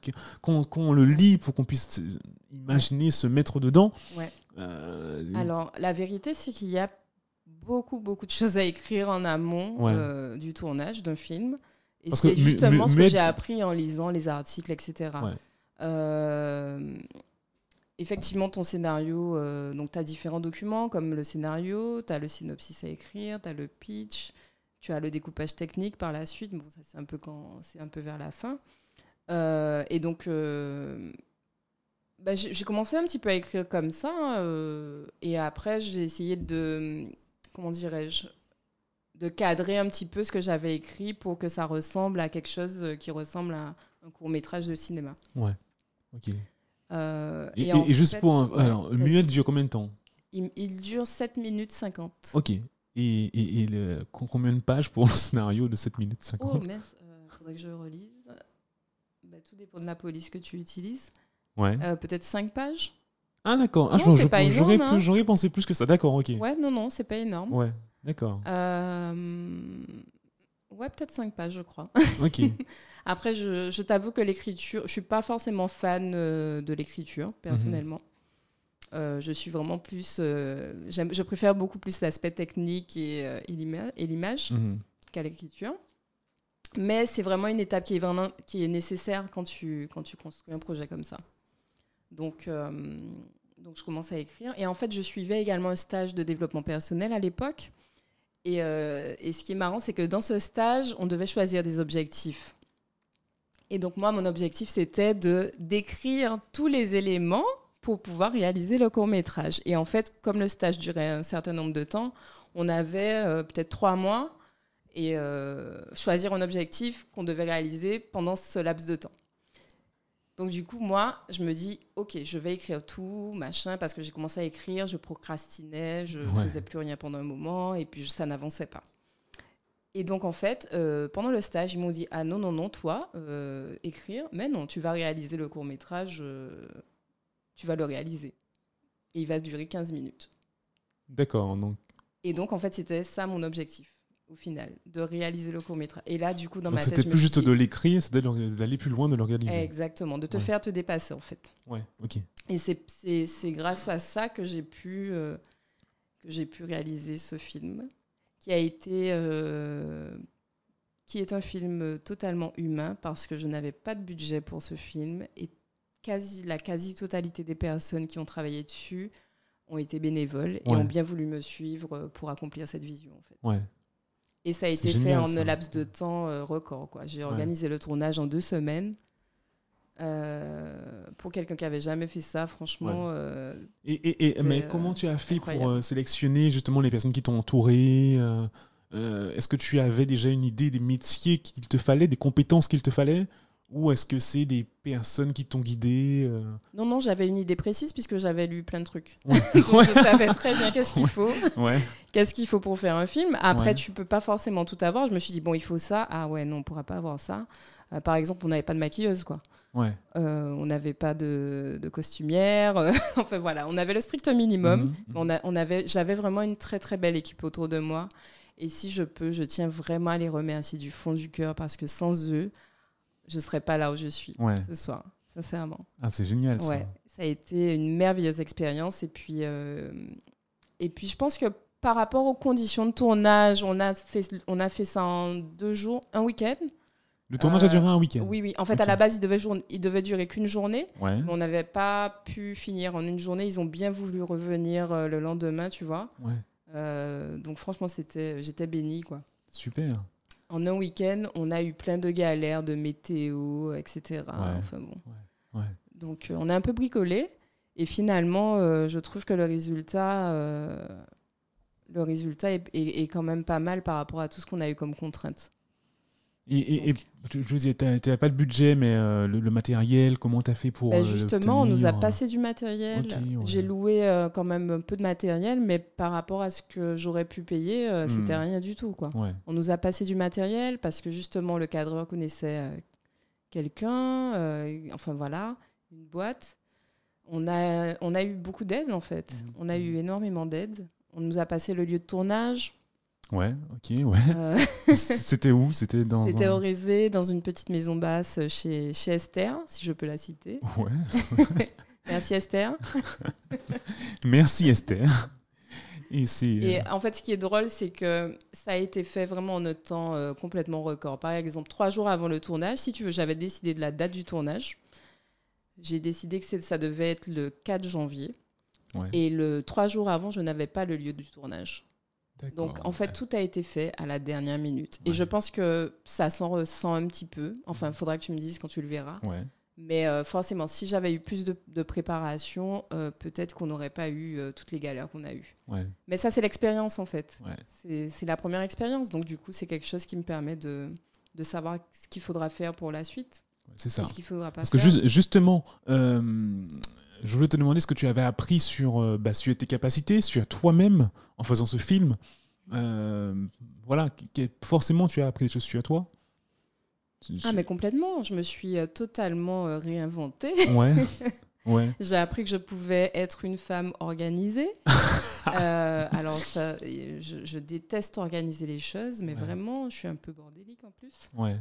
qu'on le lit, pour qu'on puisse euh, imaginer se mettre dedans. Ouais. Euh, Alors, la vérité, c'est qu'il y a beaucoup, beaucoup de choses à écrire en amont Ouais. euh, du tournage d'un film. Et c'est justement ce que j'ai appris en lisant les articles, etc. Ouais. Euh, effectivement, ton scénario, euh, donc tu as différents documents comme le scénario, tu as le synopsis à écrire, tu as le pitch, tu as le découpage technique par la suite. Bon, ça, c'est un, peu quand- c'est un peu vers la fin. Euh, et donc, bah, j'ai commencé un petit peu à écrire comme ça. et après, j'ai essayé de, comment dirais-je, de cadrer un petit peu ce que j'avais écrit pour que ça ressemble à quelque chose qui ressemble à un court métrage de cinéma. ok. Euh, Et, et- en et juste fait, pour un, ouais, alors, le muette dure combien de temps il, il dure 7 minutes 50. Ok. Et, le- co- combien de pages pour le scénario de 7 minutes Oh 50 mince, il faudrait que je relise. Bah, tout dépend de la police que tu utilises. Ouais. Euh, Peut-être 5 pages Ah d'accord. Ah, j'aurais, hein. j'aurais pensé plus que ça. D'accord, ok. Ouais, non, non, c'est pas énorme. Ouais, d'accord. Euh, Ouais, peut-être 5 pages, je crois. Ok. Après, je, je t'avoue que l'écriture, je suis pas forcément fan euh, de l'écriture, personnellement. Euh, je suis vraiment plus. euh, je préfère beaucoup plus l'aspect technique et, euh, et l'ima- et l'image Mhm. qu'à l'écriture. Mais c'est vraiment une étape qui est, vraiment, qui est nécessaire quand tu, quand tu construis un projet comme ça. Donc, donc, je commence à écrire. Et en fait, je suivais également un stage de développement personnel à l'époque. Et, euh, et ce qui est marrant, c'est que dans ce stage, on devait choisir des objectifs. Et donc, moi, mon objectif, c'était de d'écrire tous les éléments pour pouvoir réaliser le court métrage. Et en fait, comme le stage durait un certain nombre de temps, on avait euh, peut-être trois mois et euh, choisir un objectif qu'on devait réaliser pendant ce laps de temps. Donc du coup, moi, je me dis, ok, je vais écrire tout, machin, parce que j'ai commencé à écrire, je procrastinais, je Ouais. faisais plus rien pendant un moment, et puis ça n'avançait pas. Et donc en fait, euh, pendant le stage, ils m'ont dit, ah non, non, non, toi, euh, écrire, mais non, tu vas réaliser le court métrage, euh, tu vas le réaliser. Et il va durer 15 minutes. D'accord. Donc, Et donc, en fait, c'était ça mon objectif, au final, de réaliser le court-métrage. Et là, du coup, dans donc ma tête, c'était plus juste dit- de l'écrire, c'était d'aller plus loin de l'organiser. Exactement, de te Ouais. faire te dépasser, en fait. Ouais, ok. Et c'est- grâce à ça que j'ai pu, euh, que j'ai pu réaliser ce film, qui a été... euh, qui est un film totalement humain, parce que je n'avais pas de budget pour ce film, et quasi, la quasi-totalité des personnes qui ont travaillé dessus ont été bénévoles et ont bien voulu me suivre pour accomplir cette vision. En fait. Ouais. Et ça a été fait en un laps de temps euh, record. quoi. J'ai organisé le tournage en deux semaines. Euh, pour quelqu'un qui avait jamais fait ça, franchement, euh, Et, et, et- C'est, mais comment tu as fait incroyable. pour sélectionner justement les personnes qui t'ont entouré euh, Est-ce que tu avais déjà une idée des métiers qu'il te fallait, des compétences qu'il te fallait? Ou est-ce que c'est des personnes qui t'ont guidé euh non, non, j'avais une idée précise puisque j'avais lu plein de trucs. Ouais. Donc je savais très bien qu'est-ce qu'il faut. Ouais. qu'est-ce qu'il faut pour faire un film. Après, tu peux pas forcément tout avoir. Je me suis dit, bon, il faut ça. Ah ouais, non, on pourra pas avoir ça. Euh, par exemple, on n'avait pas de maquilleuse, quoi. Ouais. Euh, on n'avait pas de, de costumière. enfin voilà, on avait le strict minimum. Mhm. Mais On a, on avait, j'avais vraiment une très très belle équipe autour de moi. Et si je peux, je tiens vraiment à les remercier du fond du cœur parce que sans eux, je serais pas là où je suis Ouais. ce soir, sincèrement. Ah, c'est génial ça. Ouais, ça a été une merveilleuse expérience. Et puis, euh, et puis, je pense que par rapport aux conditions de tournage, on a fait, on a fait ça en deux jours, un week-end. Le tournage a duré un week-end. Oui, oui. En fait, à la base, il devait, jour- il devait durer qu'une journée. Ouais. Mais on n'avait pas pu finir en une journée. Ils ont bien voulu revenir euh, le lendemain, tu vois. Ouais. Euh, donc, franchement, c'était, j'étais bénie, quoi. Super. En un week-end, on a eu plein de galères, de météo, etc. Ouais. Enfin bon. Ouais. Donc euh, on a un peu bricolé et finalement euh, je trouve que le résultat, euh, le résultat est, est- est quand même pas mal par rapport à tout ce qu'on a eu comme contrainte. Et, et, et Donc. je, je disais, tu n'avais pas le budget, mais euh, le, le matériel, comment tu as fait pour. Ben, euh, justement, on nous a l'obtenir passé du matériel. Ouais. J'ai loué euh, quand même un peu de matériel, mais par rapport à ce que j'aurais pu payer, euh, Hmm. c'était rien du tout. Quoi. Ouais. On nous a passé du matériel parce que justement le cadreur connaissait euh, quelqu'un, euh, enfin voilà, une boîte. On a, on a eu beaucoup d'aide en fait. Mhm. On a eu énormément d'aide. On nous a passé le lieu de tournage. Ouais, ok, ouais. Euh, C'était où? C'était dans. C'était un- au Rézé, dans une petite maison basse chez, chez Esther, si je peux la citer. Ouais. Merci Esther. Merci Esther. Et. Et en fait, ce qui est drôle, c'est que ça a été fait vraiment en un temps euh, complètement record. Par exemple, trois jours avant le tournage, si tu veux, j'avais décidé de la date du tournage. J'ai décidé que ça devait être le 4 janvier. ouais. Et le trois jours avant, je n'avais pas le lieu du tournage. Donc, en fait, ouais. tout a été fait à la dernière minute. Et je pense que ça s'en ressent un petit peu. Enfin, il faudra que tu me dises quand tu le verras. Ouais. Mais euh, forcément, si j'avais eu plus de, de préparation, euh, peut-être qu'on n'aurait pas eu euh, toutes les galères qu'on a eues. Mais ça, c'est l'expérience, en fait. C'est- la première expérience. Donc, du coup, c'est quelque chose qui me permet de, de savoir ce qu'il faudra faire pour la suite. C'est ça. Ce qu'il faudra pas Parce que ju- justement, je voulais te demander ce que tu avais appris sur, euh, bah, sur tes capacités, sur toi-même en faisant ce film. Euh, voilà, forcément, tu as appris des choses sur toi. Ah, mais complètement. Je me suis euh, totalement réinventée. Ouais. Ouais. J'ai appris que je pouvais être une femme organisée. Euh, alors, ça, je, je déteste organiser les choses, mais Ouais. vraiment, je suis un peu bordélique en plus. Ouais.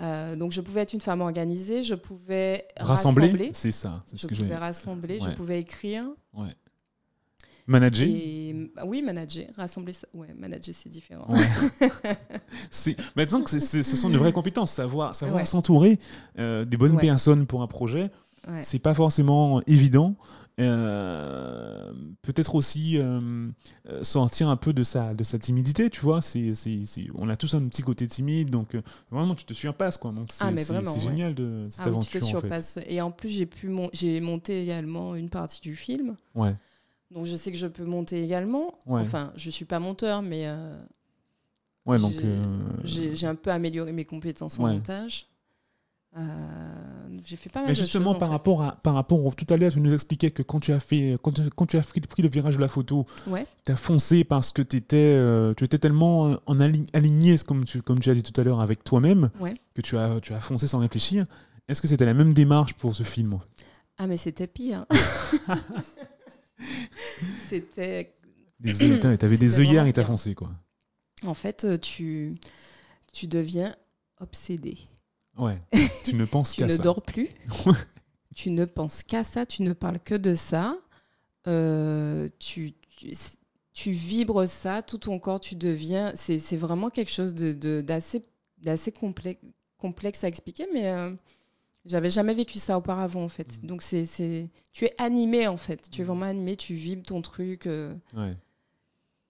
Euh, donc, je pouvais être une femme organisée, je pouvais Rassembler, rassembler, c'est ça. C'est je ce que pouvais j'ai. rassembler, Ouais. je pouvais écrire. Ouais. Manager? Et, oui, manager. Rassembler, ouais, manager, c'est différent. Ouais. c'est que ce sont de vraies compétences, savoir savoir Ouais. s'entourer euh, des bonnes personnes pour un projet. C'est pas forcément évident. Euh, Peut-être aussi euh, euh, sortir un peu de sa de sa timidité, tu vois. C'est c'est- c'est- on a tous un petit côté timide, donc euh, vraiment tu te surpasses quoi. Donc c'est Ah, mais vraiment, c'est ouais. génial de cette Ah oui, tu te aventure en fait. Et en plus, j'ai pu mon- j'ai monté également une partie du film. Ouais. Donc, je sais que je peux monter également. Ouais. Enfin, je suis pas monteur, mais Ouais, donc j'ai j'ai- j'ai un peu amélioré mes compétences en montage. Euh, j'ai fait pas mal Mais de justement, choses, par fait. rapport à, par rapport au- tout à l'heure, tu nous expliquais que quand tu as fait, quand, tu- quand tu as pris, le virage de la photo, Ouais. tu as foncé parce que étais, euh, tu étais tellement euh, en ali- aligné, comme tu, comme tu as dit tout à l'heure, avec toi-même, Ouais. que tu as, tu as foncé sans réfléchir. Est-ce que c'était la même démarche pour ce film Ah, mais c'était pire. c'était. T'avais des œillères et t'as foncé, quoi. En fait, tu, tu deviens obsédé. Ouais. tu ne penses Tu qu'à ne ça. dors plus. tu ne penses qu'à ça. Tu ne parles que de ça. Euh, tu, tu, tu vibres ça. Tout ton corps, tu deviens. C'est c'est vraiment quelque chose de- de- d'assez d'assez complexe, complexe à expliquer, mais euh, J'avais jamais vécu ça auparavant en fait. Mhm. Donc c'est, c'est, tu es animé en fait. Tu es Mhm. vraiment animé, tu vibres ton truc. euh, Ouais.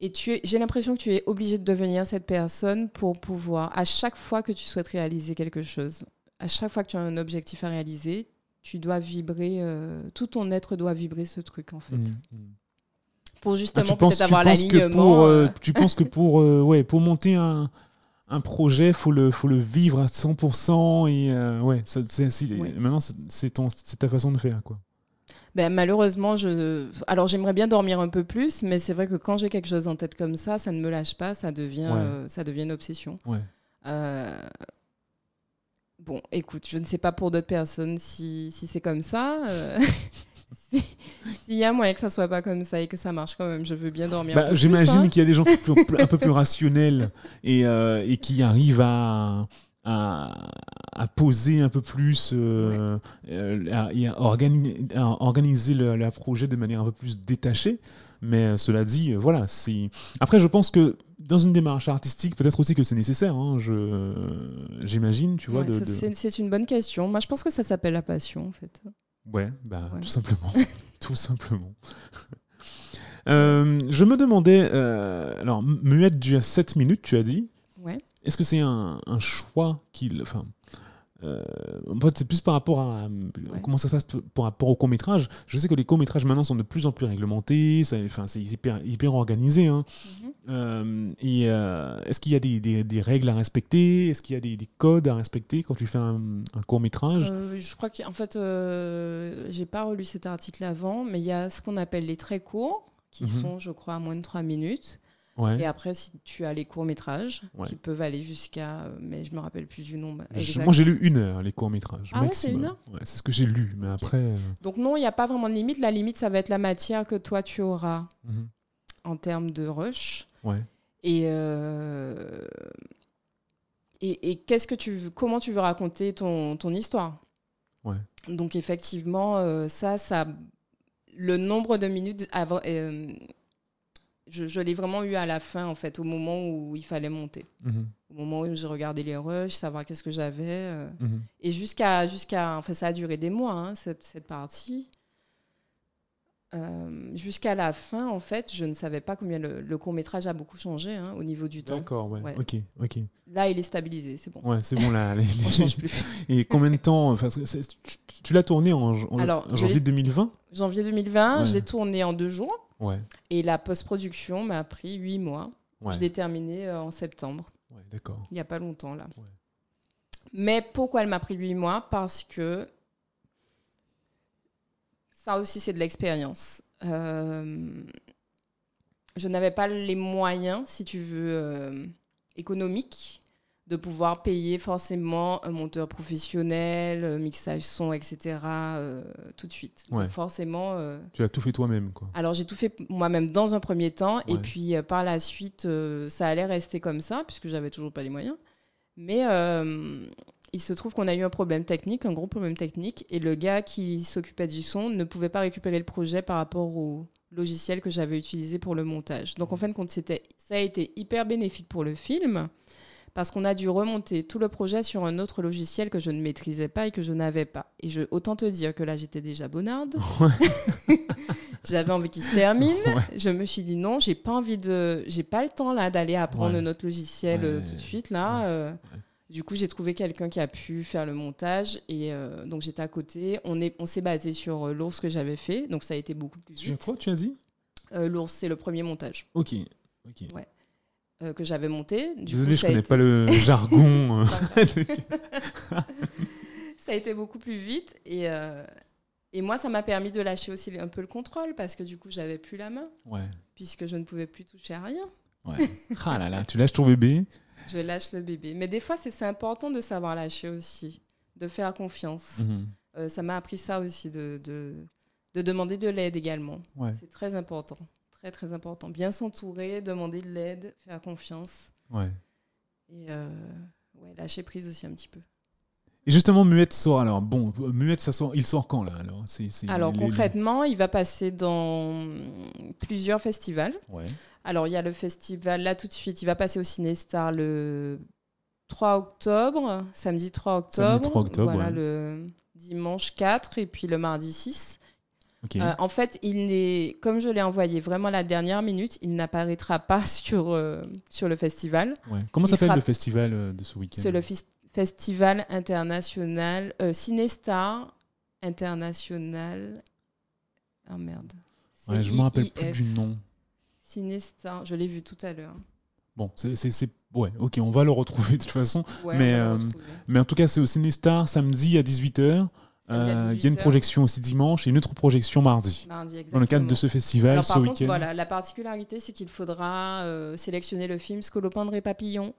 Et tu j'ai l'impression que tu es obligé de devenir cette personne pour pouvoir, à chaque fois que tu souhaites réaliser quelque chose, à chaque fois que tu as un objectif à réaliser, tu dois vibrer, euh, tout ton être doit vibrer ce truc en fait. Mhm. Mhm. Pour Ah, justement penses, peut-être avoir l'alignement. euh, euh, tu penses que pour, euh, ouais, pour monter un, un projet, faut le, faut le vivre à 100% et ouais, ça, c'est, c'est- Ouais. maintenant c'est, c'est ton, c'est ta façon de faire quoi. Ben, malheureusement, je. Alors, j'aimerais bien dormir un peu plus, mais c'est vrai que quand j'ai quelque chose en tête comme ça, ça ne me lâche pas, ça devient, Ouais. euh, ça devient une obsession. Ouais. Euh, Bon, écoute, je ne sais pas pour d'autres personnes si, si c'est comme ça. euh, si- S'il y a moyen que ça soit pas comme ça et que ça marche quand même, je veux bien dormir. Bah, j'imagine hein. qu'il y a des gens plus- un peu plus rationnels et, euh, et qui arrivent à, à, à poser un peu plus euh, euh, à- et à, organi- à organiser le, le projet de manière un peu plus détachée. Mais euh, cela dit, voilà, c'est. Après, je pense que dans une démarche artistique, peut-être aussi que c'est nécessaire. hein, j'imagine, tu vois. Ouais, de, c'est- une bonne question. Moi, je pense que ça s'appelle la passion, en fait. Ouais, bah, Ouais. tout simplement. tout simplement. Euh, je me demandais, euh, alors, Muette, tu as 7 minutes, tu as dit. Ouais. Est-ce que c'est un, un choix qu'il. Enfin. Euh, en fait, c'est plus par rapport à comment ça se passe par rapport au court métrage. Je sais que les courts métrages maintenant sont de plus en plus réglementés, enfin, c'est hyper, hyper organisé. hein. Mhm. Euh, et euh, est-ce qu'il y a des, des- des règles à respecter? Est-ce qu'il y a des, des codes à respecter quand tu fais un, un court métrage Euh, je crois qu'en fait, j'ai pas relu cet article avant, mais il y a ce qu'on appelle les très courts, qui Mhm. sont, je crois, à moins de 3 minutes. Ouais. Et après, si tu as les courts-métrages, Ouais. qui peuvent aller jusqu'à. euh, Mais je me rappelle plus du nombre. Exact. Moi, j'ai lu une heure, les courts-métrages. Ah ouais, c'est une heure Ouais, c'est ce que j'ai lu, mais après. euh, Donc, non, il n'y a pas vraiment de limite. La limite, ça va être la matière que toi, tu auras mhm. en termes de rush. Ouais. Et. euh, Et, et qu'est-ce que tu veux, comment tu veux raconter ton, ton histoire? Ouais. Donc effectivement, euh, ça, ça, le nombre de minutes avant, je, je l'ai vraiment eu à la fin en fait, au moment où il fallait monter, Mhm. au moment où j'ai regardé les rushs, savoir qu'est-ce que j'avais, euh, Mhm. et jusqu'à jusqu'à, enfin ça a duré des mois hein, cette, cette partie. Euh, jusqu'à la fin, en fait, je ne savais pas combien le, court métrage a beaucoup changé hein, au niveau du temps. D'accord, ouais. Ouais. Ok, ok. Là, il est stabilisé, c'est bon. Ouais, c'est bon là. les- On change plus. Et combien de temps enfin, Tu, l'as tourné en, en- Alors, en je janvier l'ai- 2020 Janvier 2020, Ouais. j'ai tourné en deux jours. Ouais. Et la post-production m'a pris huit mois. Ouais. Je l'ai terminée euh, en septembre, Ouais, d'accord. il n'y a pas longtemps là. Mais pourquoi elle m'a pris huit mois? Parce que ça aussi c'est de l'expérience. Euh, je n'avais pas les moyens, si tu veux, euh, économiques de pouvoir payer forcément un monteur professionnel, euh, mixage son, etc. euh, tout de suite. Ouais. Donc forcément, euh, Tu as tout fait toi-même, quoi. alors j'ai tout fait moi-même dans un premier temps et puis euh, par la suite ça allait rester comme ça puisque j'avais toujours pas les moyens. Mais il se trouve qu'on a eu un problème technique, un gros problème technique et le gars qui s'occupait du son ne pouvait pas récupérer le projet par rapport au logiciel que j'avais utilisé pour le montage. Donc en fin de compte c'était ça a été hyper bénéfique pour le film parce qu'on a dû remonter tout le projet sur un autre logiciel que je ne maîtrisais pas et que je n'avais pas. Et je, autant te dire que là, j'étais déjà bonarde. J'avais envie qu'il se termine. Ouais. Je me suis dit non, j'ai pas envie de, j'ai pas le temps là d'aller apprendre Ouais. autre logiciel euh, Ouais. tout de suite là. Ouais. euh. Du coup, j'ai trouvé quelqu'un qui a pu faire le montage et euh, donc j'étais à côté. On est, on s'est basé sur l'ours que j'avais fait, donc ça a été beaucoup plus Tu as vite. quoi, tu as dit? L'ours, c'est le premier montage Ok. ok. Euh, que j'avais monté. Du Désolé, coup, je connais été- pas le jargon. euh. ça a été beaucoup plus vite et, euh, et moi ça m'a permis de lâcher aussi un peu le contrôle parce que du coup j'avais plus la main ouais. puisque je ne pouvais plus toucher à rien. Ouais. Ah là là, tu lâches ton bébé. Je lâche le bébé. Mais des fois c'est important de savoir lâcher aussi, de faire confiance. Mhm. Euh, ça m'a appris ça aussi de, de, de demander de l'aide également. Ouais. C'est très important, très très important. Bien s'entourer, demander de l'aide, faire confiance Ouais. et euh, ouais, lâcher prise aussi un petit peu. Et justement, Muette sort. Alors, bon, Muette, ça sort, il sort quand là alors c'est Alors les- concrètement, il va passer dans plusieurs festivals. Ouais. Alors, il y a le festival, là tout de suite, il va passer au Cinestar le 3 octobre, samedi 3 octobre. Samedi 3 octobre, Voilà, ouais. le dimanche 4 et puis le mardi 6. Euh, en fait, il n'est, comme je l'ai envoyé vraiment à la dernière minute, il n'apparaîtra pas sur, euh, sur le festival. Ouais. Comment s'appelle sera- le festival euh, de ce week-end C'est le festival international euh, Cinestar international. Oh merde. Ouais, je me rappelle plus du nom. Cinestar, je l'ai vu tout à l'heure. Bon, c'est, ouais, ok, on va le retrouver de toute façon. Ouais, Mais. Mais en tout cas, c'est au Cinestar samedi à 18h. À Il y a une 18h. projection aussi dimanche et une autre projection mardi. Mardi, Dans le cadre de ce festival, Alors, ce par contre, week-end. voilà, la particularité, c'est qu'il faudra euh, sélectionner le film Scolopendre et Papillon,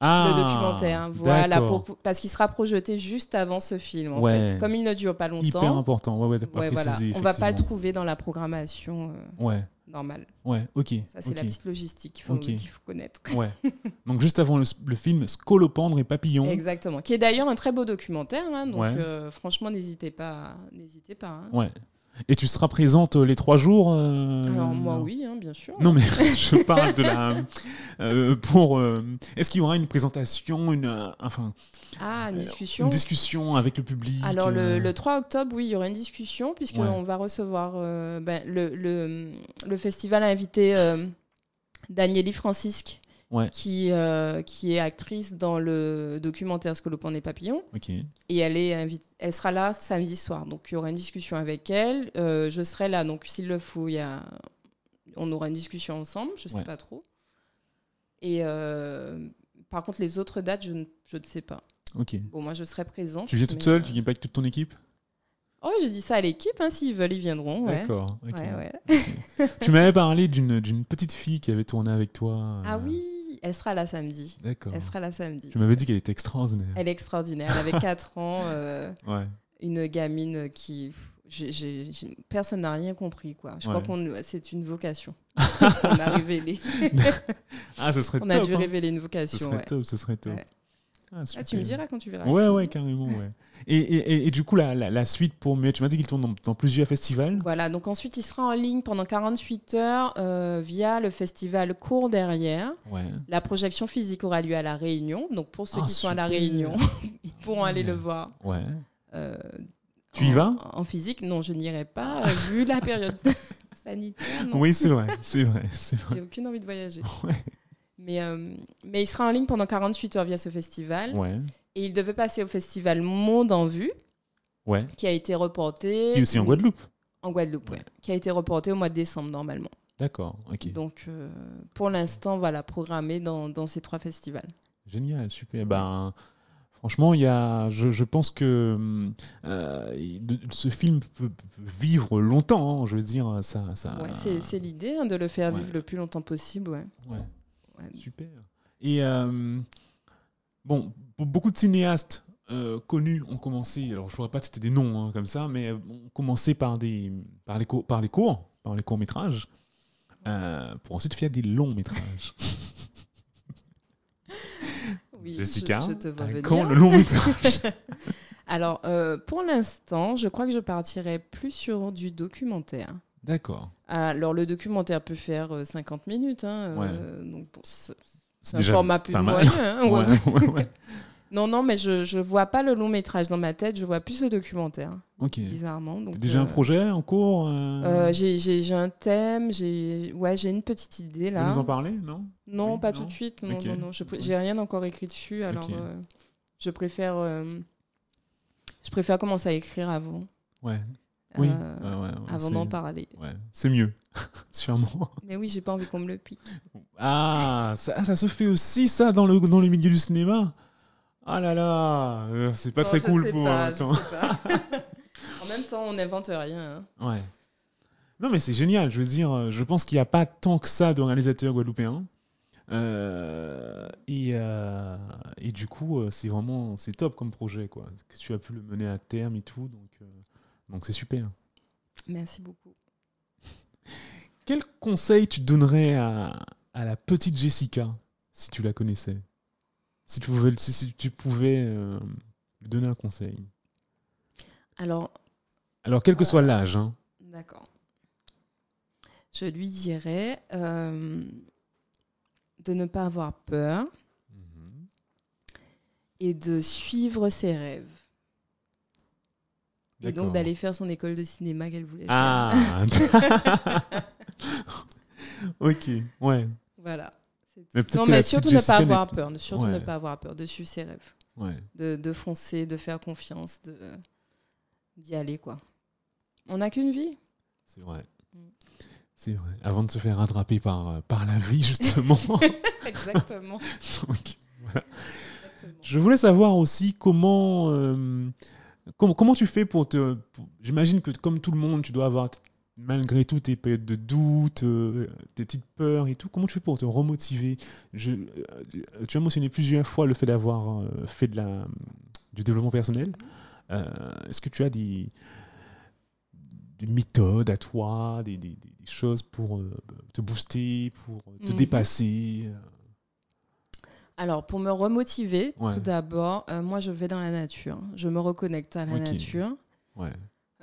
Ah, le documentaire. Voilà, d'accord. pour- parce qu'il sera projeté juste avant ce film. En Ouais. fait. Comme il ne dure pas longtemps, Hyper important. Ouais, ouais, voilà, on va pas le trouver dans la programmation euh, normale. ouais, ok. Ça, c'est la petite logistique qu'il faut, connaître. Ouais. Donc juste avant le, le film Scolopendre et Papillon. Exactement. Qui est d'ailleurs un très beau documentaire. hein, donc, euh, franchement, n'hésitez pas. N'hésitez pas. hein. Ouais. Et tu seras présente euh, les trois jours euh, Alors, moi, oui, hein, bien sûr. Non, mais je parle de la. euh, pour. euh, Est-ce qu'il y aura une présentation, une. enfin, Ah, une discussion. une discussion avec le public Alors le, euh, le 3 octobre, oui, il y aura une discussion Ouais. puisqu'on va recevoir ben, le, le, le festival a invité Danieli Francisque Ouais. qui, euh, qui est actrice dans le documentaire Scolopendre et Papillons et elle, est elle sera là samedi soir. Donc il y aura une discussion avec elle. Euh, je serai là, donc s'il le faut, il y a... on aura une discussion ensemble, je ne sais Ouais. pas trop. Et euh, par contre, les autres dates, je ne, je ne sais pas. Ok. Bon, moi, je serai présente. Tu viens toute seule Tu viens pas avec toute ton équipe? Oh, je dis ça à l'équipe, hein, s'ils veulent, ils viendront. Ouais. D'accord. ok. Ouais, ouais. tu m'avais parlé d'une petite fille qui avait tourné avec toi. Ah euh, elle sera là samedi. D'accord. Elle sera là samedi. Tu m'avais dit qu'elle était extraordinaire. Elle est extraordinaire. Elle avait 4 ans, euh, Ouais. une gamine qui. personne n'a rien compris, quoi. Je crois qu'on c'est une vocation. on a révélé. Ah, ce serait on top. a dû hein. révéler une Ce vocation. serait ouais. top, ce serait top. Ah, Ah, tu me diras quand tu verras. Ouais, ouais, carrément, ouais. Et, et, et, et du coup, la, la, la suite pour mais tu m'as dit qu'il tourne dans, dans plusieurs festivals. Voilà, donc ensuite il sera en ligne pendant 48 heures euh, via le festival Cours derrière. Ouais. La projection physique aura lieu à La Réunion. Donc pour ceux Ah, qui sont à La. Réunion, ils pourront aller le voir. Ouais. euh, Tu y en- vas? En physique, non, je n'irai pas, euh, vu la période sanitaire. non. Oui, c'est vrai, c'est vrai, c'est vrai. J'ai aucune envie de voyager. Ouais. Mais, euh, mais il sera en ligne pendant 48 heures via ce festival. Ouais. Et il devait passer au festival Monde en Vue, Ouais. qui a été reporté. Qui est aussi en Guadeloupe. En Guadeloupe, ouais. Qui a été reporté au mois de décembre, normalement. D'accord, ok. Donc, euh, pour l'instant, voilà, programmé dans, dans ces trois festivals. Génial, super. Ben, franchement, il y a, je, je pense que euh, ce film peut, vivre longtemps. hein, je veux dire, ça, ça. Ouais, c'est l'idée hein, de le faire vivre le plus longtemps possible. Ouais. Ouais. Super. Et euh, bon, beaucoup de cinéastes euh, connus ont commencé, alors je ne saurais pas citer des noms hein, comme ça, mais euh, ont commencé par, des, par, les, cours, par les cours, par les courts-métrages, euh, pour ensuite faire des longs-métrages. Oui, Jessica, je, je te vois à venir. quand le long-métrage? Alors, euh, pour l'instant, je crois que je partirai plus sur du documentaire. D'accord. Alors, le documentaire peut faire euh, 50 minutes. hein, euh, donc, bon, c'est un format plus moyen. hein, ouais. Ouais. Non, non, mais je ne vois pas le long métrage dans ma tête, je vois plus le documentaire, Ok. bizarrement. Donc, déjà euh, un projet en cours euh, euh, j'ai- un thème, j'ai ouais, j'ai une petite idée là. nous en parler, non? Non, Oui, pas non tout de suite. Non, Ok. non, non. J'ai rien encore écrit dessus. Alors, euh, je préfère, euh, je préfère commencer à écrire avant, Ouais. Oui. euh, ouais, ouais, ouais, avant d'en parler. Ouais, c'est mieux, sûrement. Mais oui, j'ai pas envie qu'on me le pique. Ah, ça, ça se fait aussi, ça, dans le, dans le milieu du cinéma? Ah là là, euh, c'est pas Non, très cool pour. pas, je attends. sais pas. en même temps, on n'invente rien. hein. Ouais. Non, mais c'est génial, je veux dire, euh, je pense qu'il n'y a pas tant que ça de réalisateurs guadeloupéens. Euh, et, euh, et du coup, euh, c'est vraiment c'est top comme projet, quoi. Que tu as pu le mener à terme et tout, donc euh, donc c'est super. Merci beaucoup. Quel conseil tu donnerais à, à la petite Jessica si tu la connaissais? Si tu pouvais, si, si tu pouvais euh, lui donner un conseil. Alors, Alors, quel que soit l'âge. Hein. D'accord. Je lui dirais euh, de ne pas avoir peur et de suivre ses rêves. Et donc d'aller faire son école de cinéma qu'elle voulait faire. Ah Ok, ouais. Voilà. Mais Non, mais surtout ne pas avoir peur. Surtout ne pas avoir peur de suivre ses rêves. Ouais. De, de foncer, de faire confiance, de d'y aller, quoi. On n'a qu'une vie. C'est vrai. Mm. C'est vrai. Avant de se faire rattraper par, euh, par la vie, justement. Exactement. Donc, Je voulais savoir aussi comment, euh, comment, comment tu fais pour te. J'imagine que, comme tout le monde, tu dois avoir, malgré tout, tes périodes de doute, euh, tes petites peurs et tout. Comment tu fais pour te remotiver? Je, euh, Tu as mentionné plusieurs fois le fait d'avoir euh, fait de la, du développement personnel. Euh, Est-ce que tu as des, des méthodes à toi, des, des- des- choses pour te booster, pour te Mhm. dépasser Alors, pour me remotiver, Ouais. tout d'abord, euh, moi, je vais dans la nature. Je me reconnecte à la nature Ouais,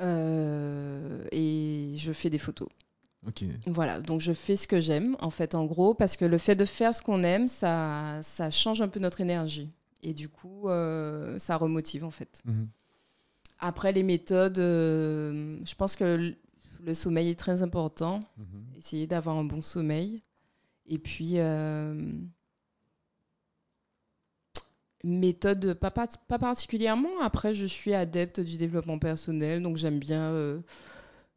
euh, et je fais des photos. ok. Voilà, donc je fais ce que j'aime, en fait, en gros, parce que le fait de faire ce qu'on aime, ça, ça change un peu notre énergie. Et du coup, euh, ça remotive, en fait. Mhm. Après, les méthodes, je pense que le- sommeil est très important. Mhm. Essayer d'avoir un bon sommeil. Et puis, méthode, pas, pas, pas particulièrement. Après, je suis adepte du développement personnel, donc j'aime bien euh,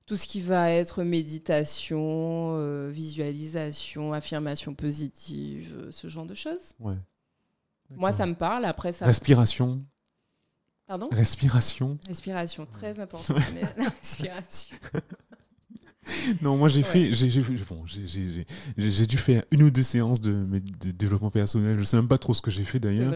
tout ce qui va être méditation, euh, visualisation, affirmation positive, euh, ce genre de choses. Ouais. Moi, ça me parle. Après, ça. Respiration. Pardon? Respiration. Respiration, très important. respiration. Non, moi j'ai Ouais. fait, j'ai bon, j'ai- j'ai- j'ai- j'ai- j'ai dû faire une ou deux séances de, développement personnel. Je sais même pas trop ce que j'ai fait d'ailleurs.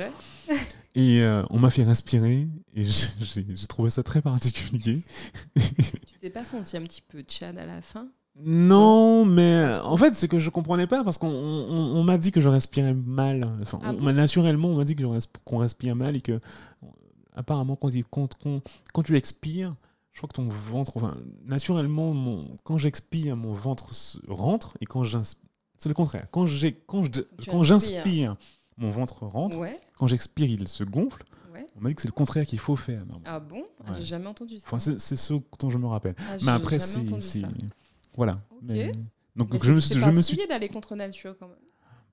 Et euh, on m'a fait respirer et j'ai trouvé ça très particulier. Tu t'es pas senti un petit peu tchad à la fin? Non, mais en fait, c'est que je comprenais pas parce qu'on on, on m'a dit que je respirais mal. Enfin, Ah on bon? m'a- naturellement, on m'a dit que je res- qu'on respire mal et que apparemment quand, quand, quand, quand tu expires, je crois que ton ventre, enfin, naturellement, mon, quand j'expire, mon ventre se rentre et quand j'inspire, c'est le contraire. Quand j'ai, quand je, quand j'inspire, mon ventre rentre. Ouais, Quand j'expire, il se gonfle. ouais. On m'a dit que c'est le contraire qu'il faut faire. Ah bon? Ah, Ouais. J'ai jamais entendu ça. Enfin, c'est, c'est ce dont je me rappelle. Ah, Mais après, c'est, voilà. Ok. Mais- donc Mais je me suis, je me suis d'aller contre nature quand même.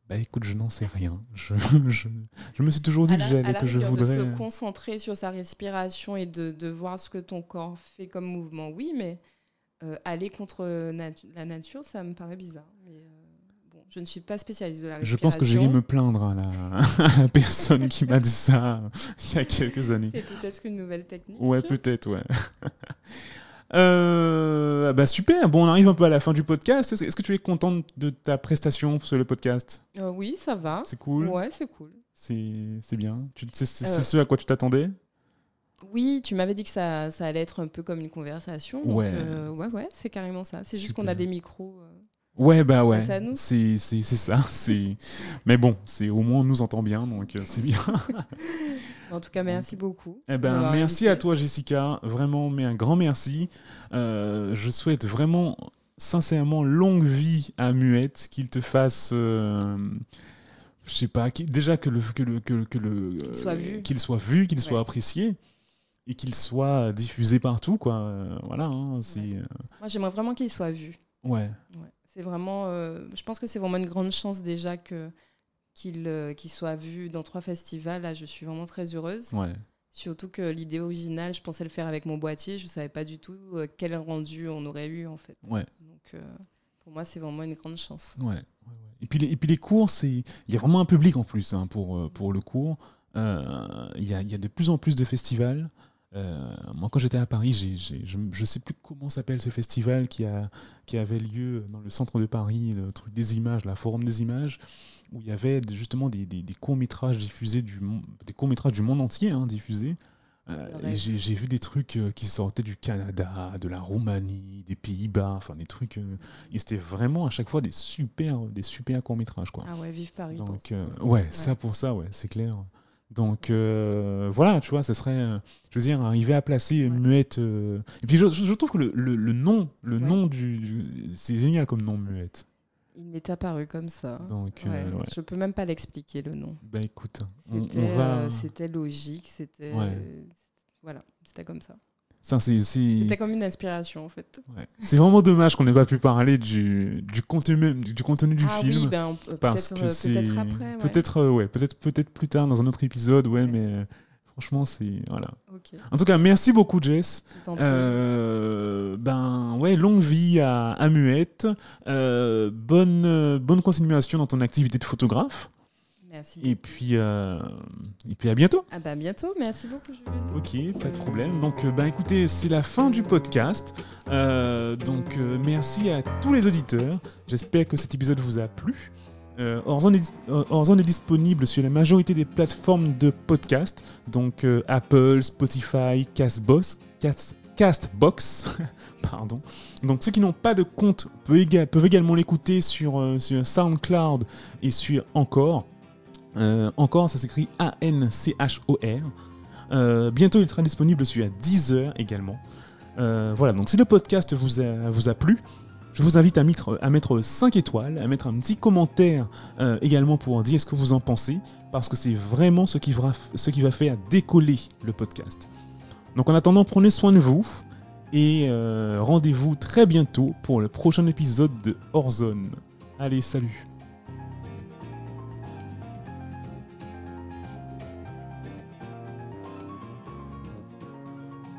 Bah écoute, je n'en sais rien. Je, je, je me suis toujours dit que j'allais, la que je voudrais. De se concentrer sur sa respiration et de, de voir ce que ton corps fait comme mouvement, oui, mais euh, aller contre nat- la nature, ça me paraît bizarre. Mais euh, bon, je ne suis pas spécialiste de la Je respiration. pense que j'ai dû me plaindre à la, à la personne qui m'a dit ça il y a quelques années. C'est peut-être une nouvelle technique. Ouais, peut-être, ouais. Euh, bah super, bon, on arrive un peu à la fin du podcast. Est-ce que tu es contente de ta prestation sur le podcast? Euh, oui, ça va. C'est cool Ouais, c'est cool. C'est bien C'est Euh, ce à quoi tu t'attendais? Oui, tu m'avais dit que ça, ça allait être un peu comme une conversation. Ouais. euh, ouais, ouais, c'est carrément ça. C'est juste qu'on a des micros. Euh, Ouais, bah ouais. C'est c'est- c'est ça. c'est Mais bon, c'est au moins on nous entend bien, donc euh, c'est bien. En tout cas, merci beaucoup. Eh ben, merci invité. à toi, Jessica. Vraiment, mais un grand merci. Euh, je souhaite vraiment, sincèrement, longue vie à Muette, qu'il te fasse. euh, je sais pas, déjà que le. Que le, que, que le Qu'il soit vu. Qu'il soit vu, qu'il soit apprécié. Et qu'il soit diffusé partout, quoi. Euh, voilà, hein, c'est. Ouais. euh, Moi, j'aimerais vraiment qu'il soit vu. ouais. Ouais. C'est vraiment. euh, je pense que c'est vraiment une grande chance déjà que qu'il euh, soit vu dans trois festivals. Là, je suis vraiment très heureuse. ouais. Surtout que l'idée originale, je pensais le faire avec mon boîtier. Je savais pas du tout euh, quel rendu on aurait eu en fait. Ouais. Donc, euh, pour moi, c'est vraiment une grande chance. Ouais. Et puis les, et puis les cours, c'est il y a vraiment un public en plus hein, pour, pour le cours. Euh, Il y, a, il y a de plus en plus de festivals. Euh, moi, quand j'étais à Paris, je ne sais plus comment s'appelle ce festival qui, a, qui avait lieu dans le centre de Paris, le truc des images, la Forum des images, où il y avait justement des, des, des courts-métrages diffusés, du, des courts-métrages du monde entier hein, diffusés. Euh, et rêve. j'ai, vu des trucs euh, qui sortaient du Canada, de la Roumanie, des Pays-Bas, enfin des trucs. euh, et c'était vraiment à chaque fois des super, des super courts-métrages. Quoi. Ah ouais, vive Paris. Donc, euh, ouais, ça pour ça, ouais, c'est clair. Donc, euh, voilà, tu vois, ça serait, euh, je veux dire, arriver à placer Ouais. Muette. euh, Et puis, je, je trouve que le, le- le nom, le Ouais. nom du. du- C'est génial comme nom, Muette. Il m'est apparu comme ça. Donc, Ouais. Je peux même pas l'expliquer le nom. Bah écoute, C'était va. logique, c'était voilà, c'était comme ça. C'était comme une inspiration en fait. Ouais. C'est vraiment dommage qu'on n'ait pas pu parler du, du contenu même, du, du contenu du ah film. oui, ben, on peut- parce peut-être que euh, c'est peut-être après. ouais. peut-être euh, ouais, peut-être peut-être plus tard dans un autre épisode, ouais, mais euh, franchement, c'est voilà. Ok. En tout cas, merci beaucoup, Jess. Euh, ben ouais, longue vie à, à Muette. Euh, bonne bonne continuation dans ton activité de photographe. Merci. Et puis euh, et puis à bientôt. Ah bah à bientôt. Merci beaucoup Julien. Ok, pas de problème. Donc, euh, bah écoutez, c'est la fin du podcast. Euh, donc, euh, merci à tous les auditeurs. J'espère que cet épisode vous a plu. Horizon, est, dis- Horizon est disponible sur la majorité des plateformes de podcast, donc Apple, Spotify, Castbox, Cast- Castbox, pardon. Donc ceux qui n'ont pas de compte peuvent, éga- peuvent également l'écouter sur, sur SoundCloud et sur Encore. Euh, Encore, ça s'écrit A-N-C-H-O-R. Euh, bientôt, il sera disponible sur Deezer également. Euh, voilà, donc si le podcast vous a, plu, je vous invite à mettre, à mettre 5 étoiles, à mettre un petit commentaire également pour dire ce que vous en pensez, parce que c'est vraiment ce qui, va, ce qui va faire décoller le podcast. Donc en attendant, prenez soin de vous et rendez-vous très bientôt pour le prochain épisode de Horzone. Allez, salut